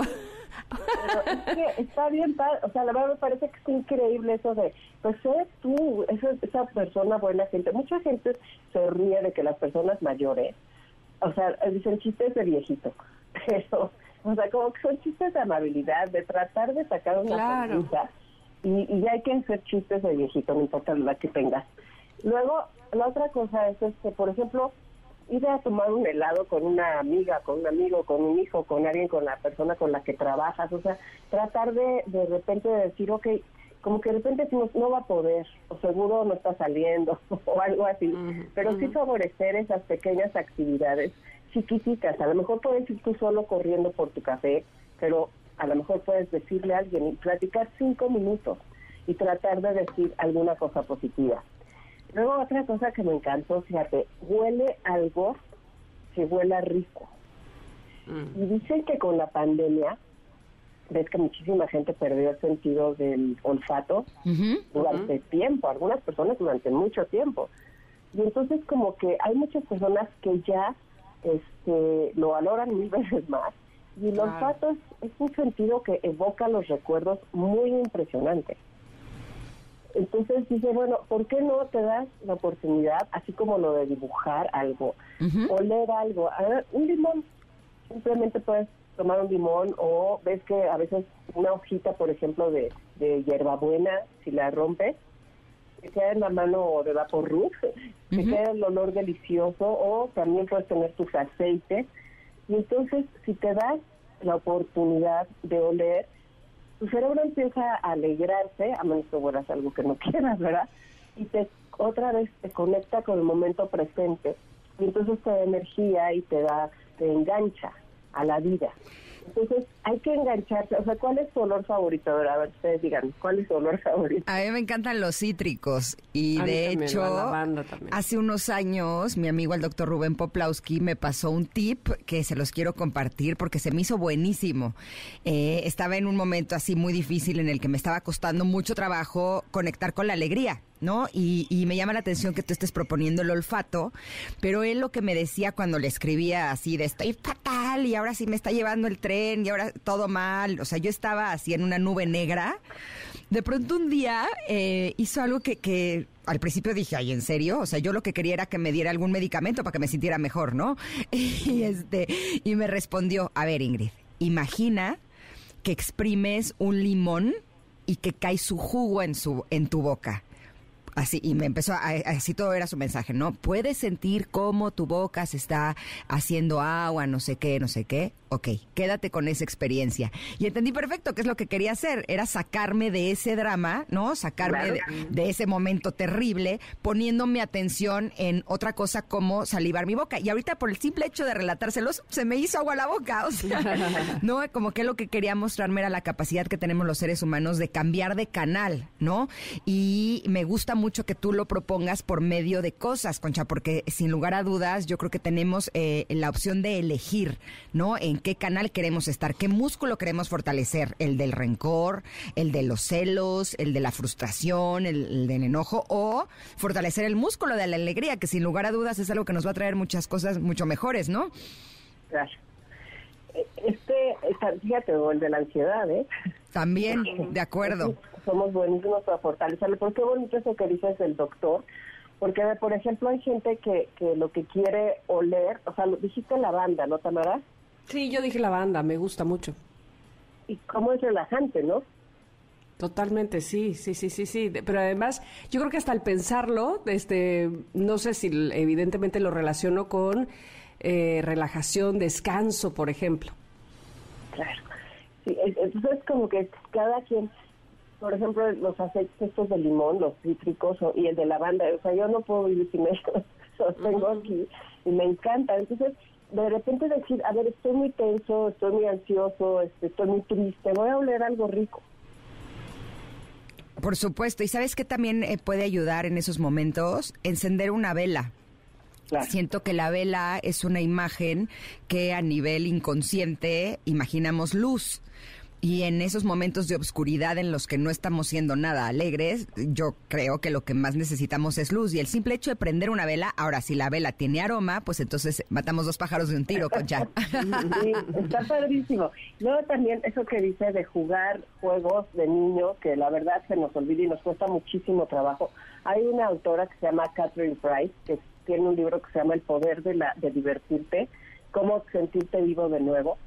está bien, o sea, la verdad me parece que es increíble eso de, pues eres tú, esa, esa persona buena gente. Mucha gente se ríe de que las personas mayores, o sea, dicen chistes de viejito, pero, o sea, como que son chistes de amabilidad, de tratar de sacar una claro. y, y ya hay que hacer chistes de viejito, no importa la que tengas. Luego, la otra cosa es, que, por ejemplo, ir a tomar un helado con una amiga, con un amigo, con un hijo, con alguien, con la persona con la que trabajas, o sea, tratar de de repente decir, ok, como que de repente decimos, no va a poder, o seguro no está saliendo, o algo así, pero sí favorecer esas pequeñas actividades chiquititas, a lo mejor puedes ir tú solo corriendo por tu café, pero a lo mejor puedes decirle a alguien y platicar cinco minutos y tratar de decir alguna cosa positiva. Luego otra cosa que me encantó, fíjate, huele algo que huela rico. Mm. Y dicen que con la pandemia, ves que muchísima gente perdió el sentido del olfato durante tiempo, algunas personas durante mucho tiempo. Y entonces como que hay muchas personas que ya este, lo valoran mil veces más. Y el olfato es un sentido que evoca los recuerdos muy impresionantes. Entonces dice, bueno, ¿por qué no te das la oportunidad, así como lo de dibujar algo, o leer algo? A ver, un limón, simplemente puedes tomar un limón o ves que a veces una hojita, por ejemplo, de, de hierbabuena, si la rompes, te queda en la mano de vaporrub, te queda el olor delicioso, o también puedes tener tus aceites. Y entonces, si te das la oportunidad de oler, tu cerebro empieza a alegrarse, a menos que vuelas algo que no quieras, ¿verdad? Y te otra vez te conecta con el momento presente y entonces te da energía y te da, te engancha a la vida. Entonces hay que engancharse. O sea, ¿cuál es tu olor favorito? A ver, ustedes digan, ¿cuál es tu olor favorito? A mí me encantan los cítricos. Y de hecho, hace unos años, mi amigo el doctor Rubén Poplawski me pasó un tip que se los quiero compartir porque se me hizo buenísimo. Eh, estaba en un momento así muy difícil en el que me estaba costando mucho trabajo conectar con la alegría. ¿No? Y, y, me llama la atención que tú estés proponiendo el olfato, pero él lo que me decía cuando le escribía así de estoy fatal y ahora sí me está llevando el tren y ahora todo mal, o sea, yo estaba así en una nube negra, de pronto un día eh, hizo algo que, que al principio dije, ay, ¿en serio? O sea, yo lo que quería era que me diera algún medicamento para que me sintiera mejor, ¿no? Y, este, y me respondió, a ver, Ingrid, imagina que exprimes un limón y que cae su jugo en, su, en tu boca Así, y me empezó, a, así todo era su mensaje, ¿no? Puedes sentir cómo tu boca se está haciendo agua, no sé qué, no sé qué ok, quédate con esa experiencia. Y entendí perfecto qué es lo que quería hacer, era sacarme de ese drama, ¿no? Sacarme de, ese momento terrible, poniendo mi atención en otra cosa como salivar mi boca. Y ahorita por el simple hecho de relatárselos, se me hizo agua a la boca, o sea, ¿no? Como que lo que quería mostrarme era la capacidad que tenemos los seres humanos de cambiar de canal, ¿no? Y me gusta mucho que tú lo propongas por medio de cosas, Concha, porque sin lugar a dudas yo creo que tenemos eh, la opción de elegir, ¿no? En qué canal queremos estar, qué músculo queremos fortalecer, el del rencor, el de los celos, el de la frustración, el, del enojo, o fortalecer el músculo de la alegría, que sin lugar a dudas es algo que nos va a traer muchas cosas mucho mejores, ¿no? Claro. Este, fíjate, o el de la ansiedad, ¿eh? También, de acuerdo. Somos buenísimos para fortalecerlo. ¿Por qué bonito eso que dices del doctor? Porque, por ejemplo, hay gente que, que lo que quiere oler, o sea, dijiste lavanda, ¿no, Tamara? Sí, yo dije la banda, me gusta mucho. Y cómo es relajante, ¿no? Totalmente, sí, sí, sí, sí, sí. Pero además, yo creo que hasta al pensarlo, este, no sé si evidentemente lo relaciono con eh, relajación, descanso, por ejemplo. Claro. Sí, entonces como que cada quien, por ejemplo, los aceites estos de limón, los cítricos y el de lavanda. O sea, yo no puedo vivir sin ellos. Los tengo aquí y me encanta. Entonces, de repente decir, a ver, estoy muy tenso, estoy muy ansioso, este, estoy muy triste, voy a oler algo rico. Por supuesto. ¿Y sabes qué también eh, puede ayudar en esos momentos? Encender una vela. Siento que la vela es una imagen que a nivel inconsciente imaginamos luz. Y en esos momentos de obscuridad en los que no estamos siendo nada alegres, yo creo que lo que más necesitamos es luz. Y el simple hecho de prender una vela, ahora si la vela tiene aroma, pues entonces matamos dos pájaros de un tiro, Concha. Sí, está padrísimo. Luego también eso que dice de jugar juegos de niños, que la verdad se nos olvida y nos cuesta muchísimo trabajo. Hay una autora que se llama Catherine Price, que tiene un libro que se llama El poder de, la, de divertirte, cómo sentirte vivo de nuevo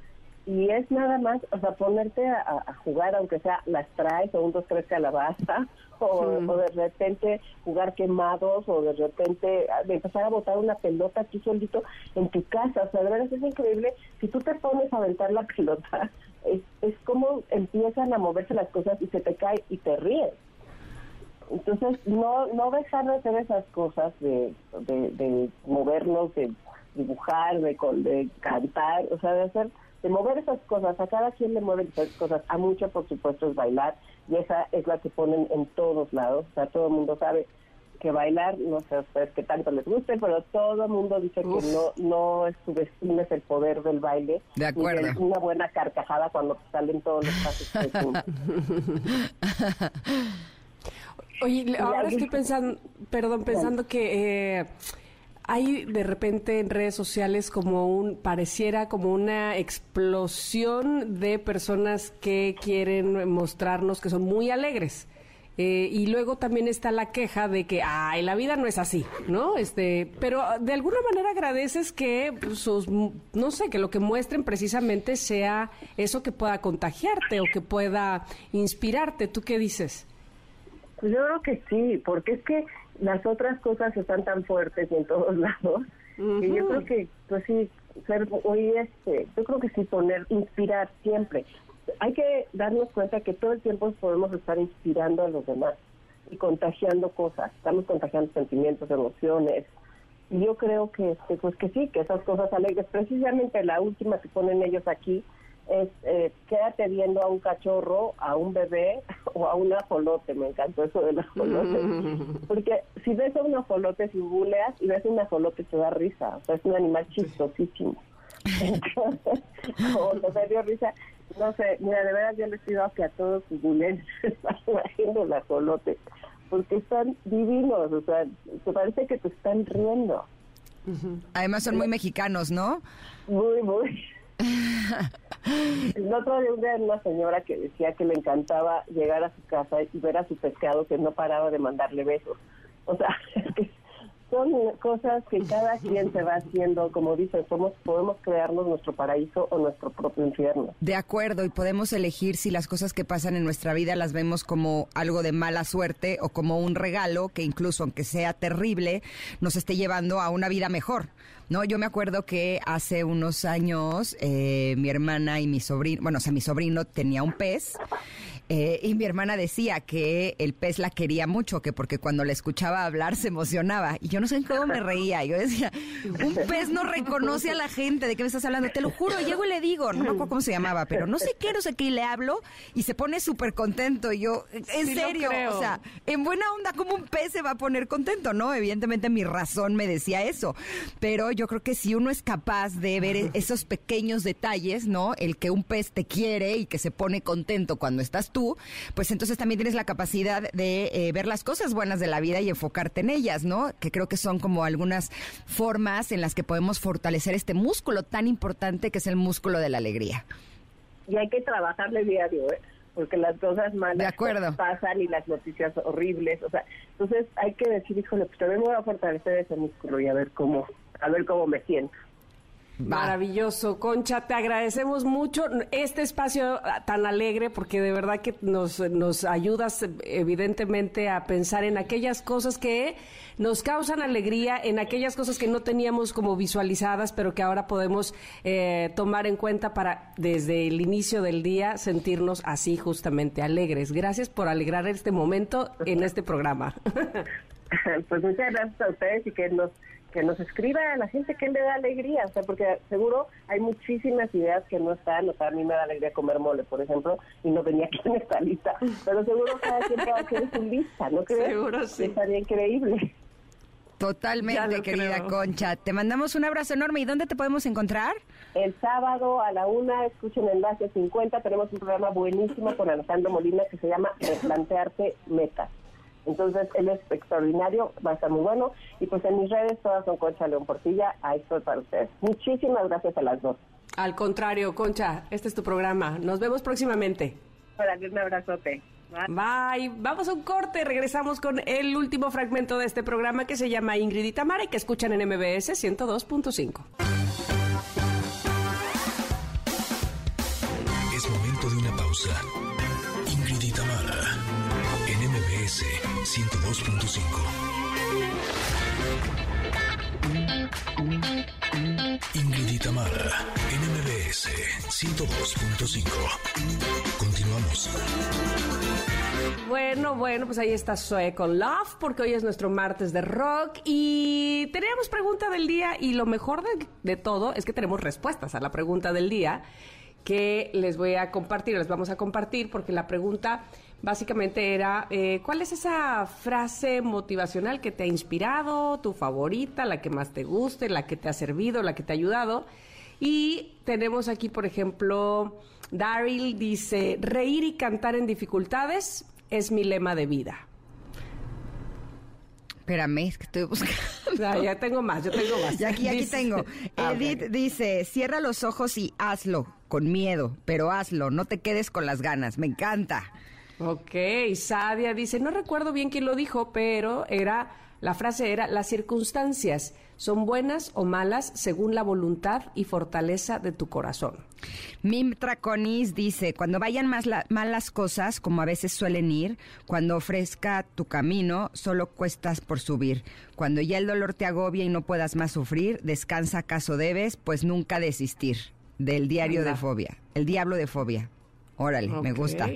y es nada más, o sea, ponerte a, jugar, aunque sea las traes o un, dos, tres calabaza, o, de repente jugar quemados, o de repente empezar a botar una pelota aquí solito en tu casa. O sea, de verdad es increíble. Si tú te pones a aventar la pelota, es, es como empiezan a moverse las cosas y se te cae y te ríes. Entonces, no, no dejar de hacer esas cosas de, de, de movernos, de dibujar, de, de cantar, o sea, de hacer de mover esas cosas, a cada quien le mueven esas cosas, a mucho por supuesto es bailar, y esa es la que ponen en todos lados, o sea, todo el mundo sabe que bailar, no sé ustedes qué tanto les guste, pero todo el mundo dice que no no subestimes el poder del baile. De acuerdo. una buena carcajada cuando salen todos los pasos. Oye, ahora estoy pensando, perdón, pensando que... Eh, hay de repente en redes sociales como un, pareciera como una explosión de personas que quieren mostrarnos que son muy alegres. Eh, y luego también está la queja de que, ay, la vida no es así, ¿no? Este, pero de alguna manera agradeces que sus, no sé, que lo que muestren precisamente sea eso que pueda contagiarte o que pueda inspirarte. ¿Tú qué dices? Pues yo creo que sí, porque es que las otras cosas están tan fuertes en todos lados y yo creo que pues sí ser hoy este yo creo que sí poner inspirar siempre. Hay que darnos cuenta que todo el tiempo podemos estar inspirando a los demás y contagiando cosas. Estamos contagiando sentimientos emociones. Y yo creo que este pues que sí que esas cosas alegres precisamente la última que ponen ellos aquí es eh, quédate viendo a un cachorro, a un bebé o a un ajolote. Me encantó eso del ajolote. Porque si ves a un ajolote, si buleas y ves a un ajolote, te da risa. O sea, es un animal chistosísimo. Entonces, como te dio risa, no sé, mira, de verdad yo les pido que a todos sus vayan haciendo el ajolote. Porque están divinos, o sea, te parece que te están riendo. Además son muy mexicanos, ¿no? Muy, muy. El otro día una señora que decía que le encantaba llegar a su casa y ver a su pescado que no paraba de mandarle besos. O sea, son cosas que cada quien se va haciendo, como dicen, somos, podemos crearnos nuestro paraíso o nuestro propio infierno. De acuerdo, y podemos elegir si las cosas que pasan en nuestra vida las vemos como algo de mala suerte o como un regalo que incluso aunque sea terrible, nos esté llevando a una vida mejor. No, yo me acuerdo que hace unos años eh, mi hermana y mi sobrino, bueno, o sea, mi sobrino tenía un pez eh, y mi hermana decía que el pez la quería mucho, que porque cuando la escuchaba hablar se emocionaba. Y yo no sé cómo me reía. Yo decía, un pez no reconoce a la gente. ¿De qué me estás hablando? Te lo juro, llego y le digo, no me acuerdo cómo se llamaba, pero no sé qué, no sé qué, y le hablo y se pone súper contento. Y yo, en serio, o sea, en buena onda, como un pez se va a poner contento? No, evidentemente mi razón me decía eso. Pero yo creo que si uno es capaz de ver esos pequeños detalles, ¿no? El que un pez te quiere y que se pone contento cuando estás tú pues entonces también tienes la capacidad de eh, ver las cosas buenas de la vida y enfocarte en ellas, ¿no? Que creo que son como algunas formas en las que podemos fortalecer este músculo tan importante que es el músculo de la alegría. Y hay que trabajarle diario, ¿eh? porque las cosas malas pasan y las noticias horribles, o sea, entonces hay que decir, híjole, pues también voy a fortalecer ese músculo y a ver cómo, a ver cómo me siento. Maravilloso, Concha, te agradecemos mucho este espacio tan alegre porque de verdad que nos, nos ayudas evidentemente a pensar en aquellas cosas que nos causan alegría, en aquellas cosas que no teníamos como visualizadas, pero que ahora podemos eh, tomar en cuenta para desde el inicio del día sentirnos así justamente alegres. Gracias por alegrar este momento en este programa. Pues muchas gracias a ustedes y que nos que nos escriba a la gente que le da alegría, o sea, porque seguro hay muchísimas ideas que no están, o sea, a mí me da alegría comer mole, por ejemplo, y no venía aquí en esta lista, pero seguro cada quien va a hacer su lista, ¿no crees? Seguro sí. Estaría increíble. Totalmente, querida Concha. Te mandamos un abrazo enorme. ¿Y dónde te podemos encontrar? El sábado a la una, escuchen Enlace 50, tenemos un programa buenísimo con Alejandro Molina que se llama Replantearte Metas. Entonces, él es extraordinario, va a estar muy bueno. Y pues en mis redes todas son Concha León Portilla, ahí estoy para ustedes. Muchísimas gracias a las dos. Al contrario, Concha, este es tu programa. Nos vemos próximamente. Para un abrazote. Bye. Vamos a un corte. Regresamos con el último fragmento de este programa que se llama Ingrid y Tamara y que escuchan en MBS 102.5. 102.5. Ingrid y Tamara en MBS 102.5. Continuamos. Bueno, bueno, pues ahí está Zoe con Love, porque hoy es nuestro martes de rock y tenemos pregunta del día y lo mejor de, de todo es que tenemos respuestas a la pregunta del día que les voy a compartir, les vamos a compartir porque la pregunta básicamente era, eh, ¿cuál es esa frase motivacional que te ha inspirado, tu favorita, la que más te guste, la que te ha servido, la que te ha ayudado? Y tenemos aquí, por ejemplo, Daryl dice, reír y cantar en dificultades es mi lema de vida. Espérame, es que estoy buscando. Ya, ya tengo más, yo tengo más. Y aquí, aquí Dice- tengo. Ah, Edith dice, cierra los ojos y hazlo, con miedo, pero hazlo, no te quedes con las ganas. Me encanta. Ok, Sadia dice, no recuerdo bien quién lo dijo, pero era, la frase era, las circunstancias son buenas o malas según la voluntad y fortaleza de tu corazón. Mim Traconis dice, cuando vayan más la- mal las cosas, como a veces suelen ir, cuando ofrezca tu camino, solo cuestas por subir. Cuando ya el dolor te agobia y no puedas más sufrir, descansa acaso debes, pues nunca desistir. Del diario de fobia, el diablo de fobia. Órale, me gusta.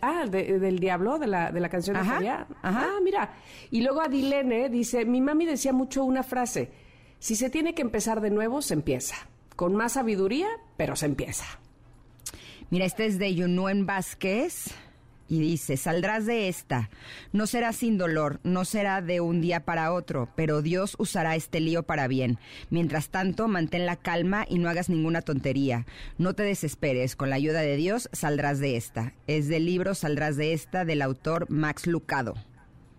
Ah, de- del diablo, de la, de la canción de Ajá, Fobia. ajá. Ah, mira. Y luego Adilene dice, mi mami decía mucho una frase, si se tiene que empezar de nuevo, se empieza. Con más sabiduría, pero se empieza. Mira, este es de Yunuen Vázquez y dice, saldrás de esta, no será sin dolor, no será de un día para otro, pero Dios usará este lío para bien. Mientras tanto, mantén la calma y no hagas ninguna tontería. No te desesperes, con la ayuda de Dios saldrás de esta. Es del libro Saldrás de esta del autor Max Lucado.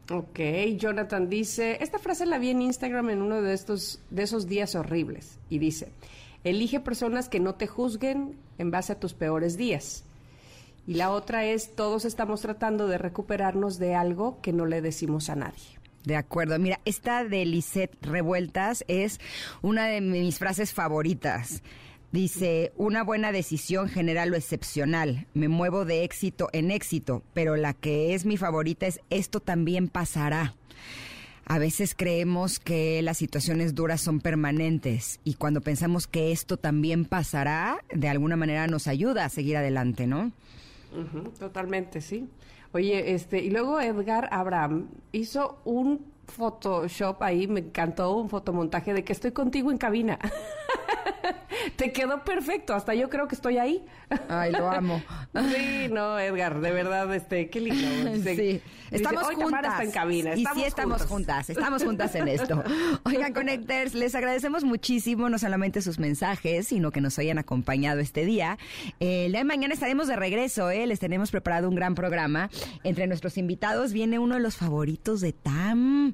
Ok, Jonathan dice, esta frase la vi en Instagram en uno de estos de esos días horribles y dice, elige personas que no te juzguen en base a tus peores días. Y la otra es, todos estamos tratando de recuperarnos de algo que no le decimos a nadie. De acuerdo. Mira, esta de Lisette Revueltas es una de mis frases favoritas. Dice, una buena decisión genera lo excepcional. Me muevo de éxito en éxito, pero la que es mi favorita es esto también pasará. A veces creemos que las situaciones duras son permanentes y cuando pensamos que esto también pasará, de alguna manera nos ayuda a seguir adelante, ¿no? Totalmente, sí. Oye, este, y luego Edgar Abraham hizo un Photoshop ahí, me encantó un fotomontaje de que estoy contigo en cabina. Te quedó perfecto, hasta yo creo que estoy ahí. Ay, lo amo. Sí, no, Edgar, de verdad, este, qué lindo. Dice- Sí, dice, estamos "Hoy juntas. Está en cabina. y sí estamos juntas, estamos juntas en esto. Oigan, Connectors, les agradecemos muchísimo no solamente sus mensajes, sino que nos hayan acompañado este día. Eh, el día de mañana estaremos de regreso, ¿eh? les tenemos preparado un gran programa. Entre nuestros invitados viene uno de los favoritos de Tam.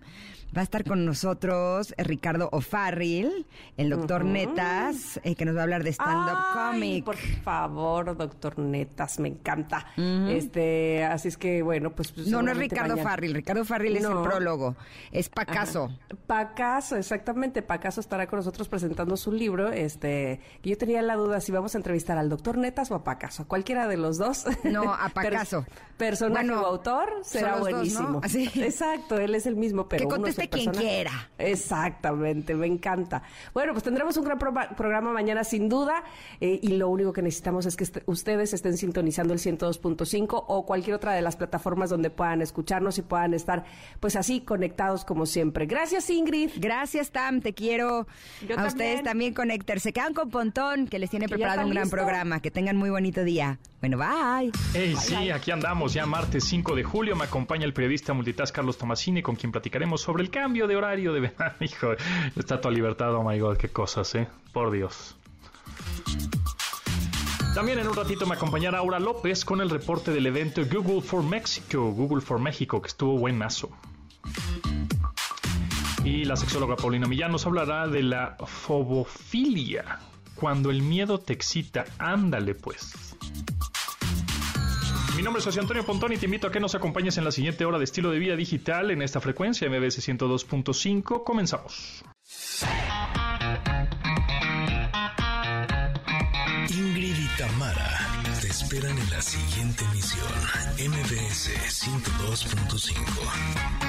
Va a estar con nosotros eh, Ricardo O'Farrill, el doctor Netas, eh, que nos va a hablar de stand-up comic. Por favor, doctor Netas, me encanta. Este, así es que bueno, pues. pues, No, no es Ricardo Farril. Ricardo Farril es el prólogo. Es Pacaso. Pacaso, exactamente. Pacaso estará con nosotros presentando su libro. Este, que yo tenía la duda si vamos a entrevistar al doctor Netas o a Pacaso, a cualquiera de los dos. No, a Pacaso. personaje Bueno, o autor será los dos, buenísimo. ¿no? Así. Exacto, él es el mismo, pero uno es quien quiera. Exactamente, me encanta. Bueno, pues tendremos un gran pro- programa mañana sin duda eh, y lo único que necesitamos es que est- ustedes estén sintonizando el 102.5 o cualquier otra de las plataformas donde puedan escucharnos y puedan estar pues así conectados como siempre. Gracias Ingrid. Gracias, Tam, te quiero. Yo a también. ustedes también, Connector. Se quedan con Pontón, que les tiene preparado un gran listo. programa. Que tengan muy bonito día. Bueno, bye. Hey, sí, aquí andamos ya martes 5 de julio. Me acompaña el periodista multitask Carlos Tomasini, con quien platicaremos sobre el cambio de horario de verano. Hijo, está toda libertad, oh my god, qué cosas, ¿eh? Por Dios. También en un ratito me acompañará Aura López con el reporte del evento Google for Mexico, Google for México, que estuvo buenazo. Y la sexóloga Paulina Millán nos hablará de la fobofilia, cuando el miedo te excita. Ándale pues. Mi nombre es José Antonio Pontón y te invito a que nos acompañes en la siguiente hora de estilo de vida digital en esta frecuencia MBS 102.5. Comenzamos. Ingrid y Tamara te esperan en la siguiente emisión, MBS 102.5.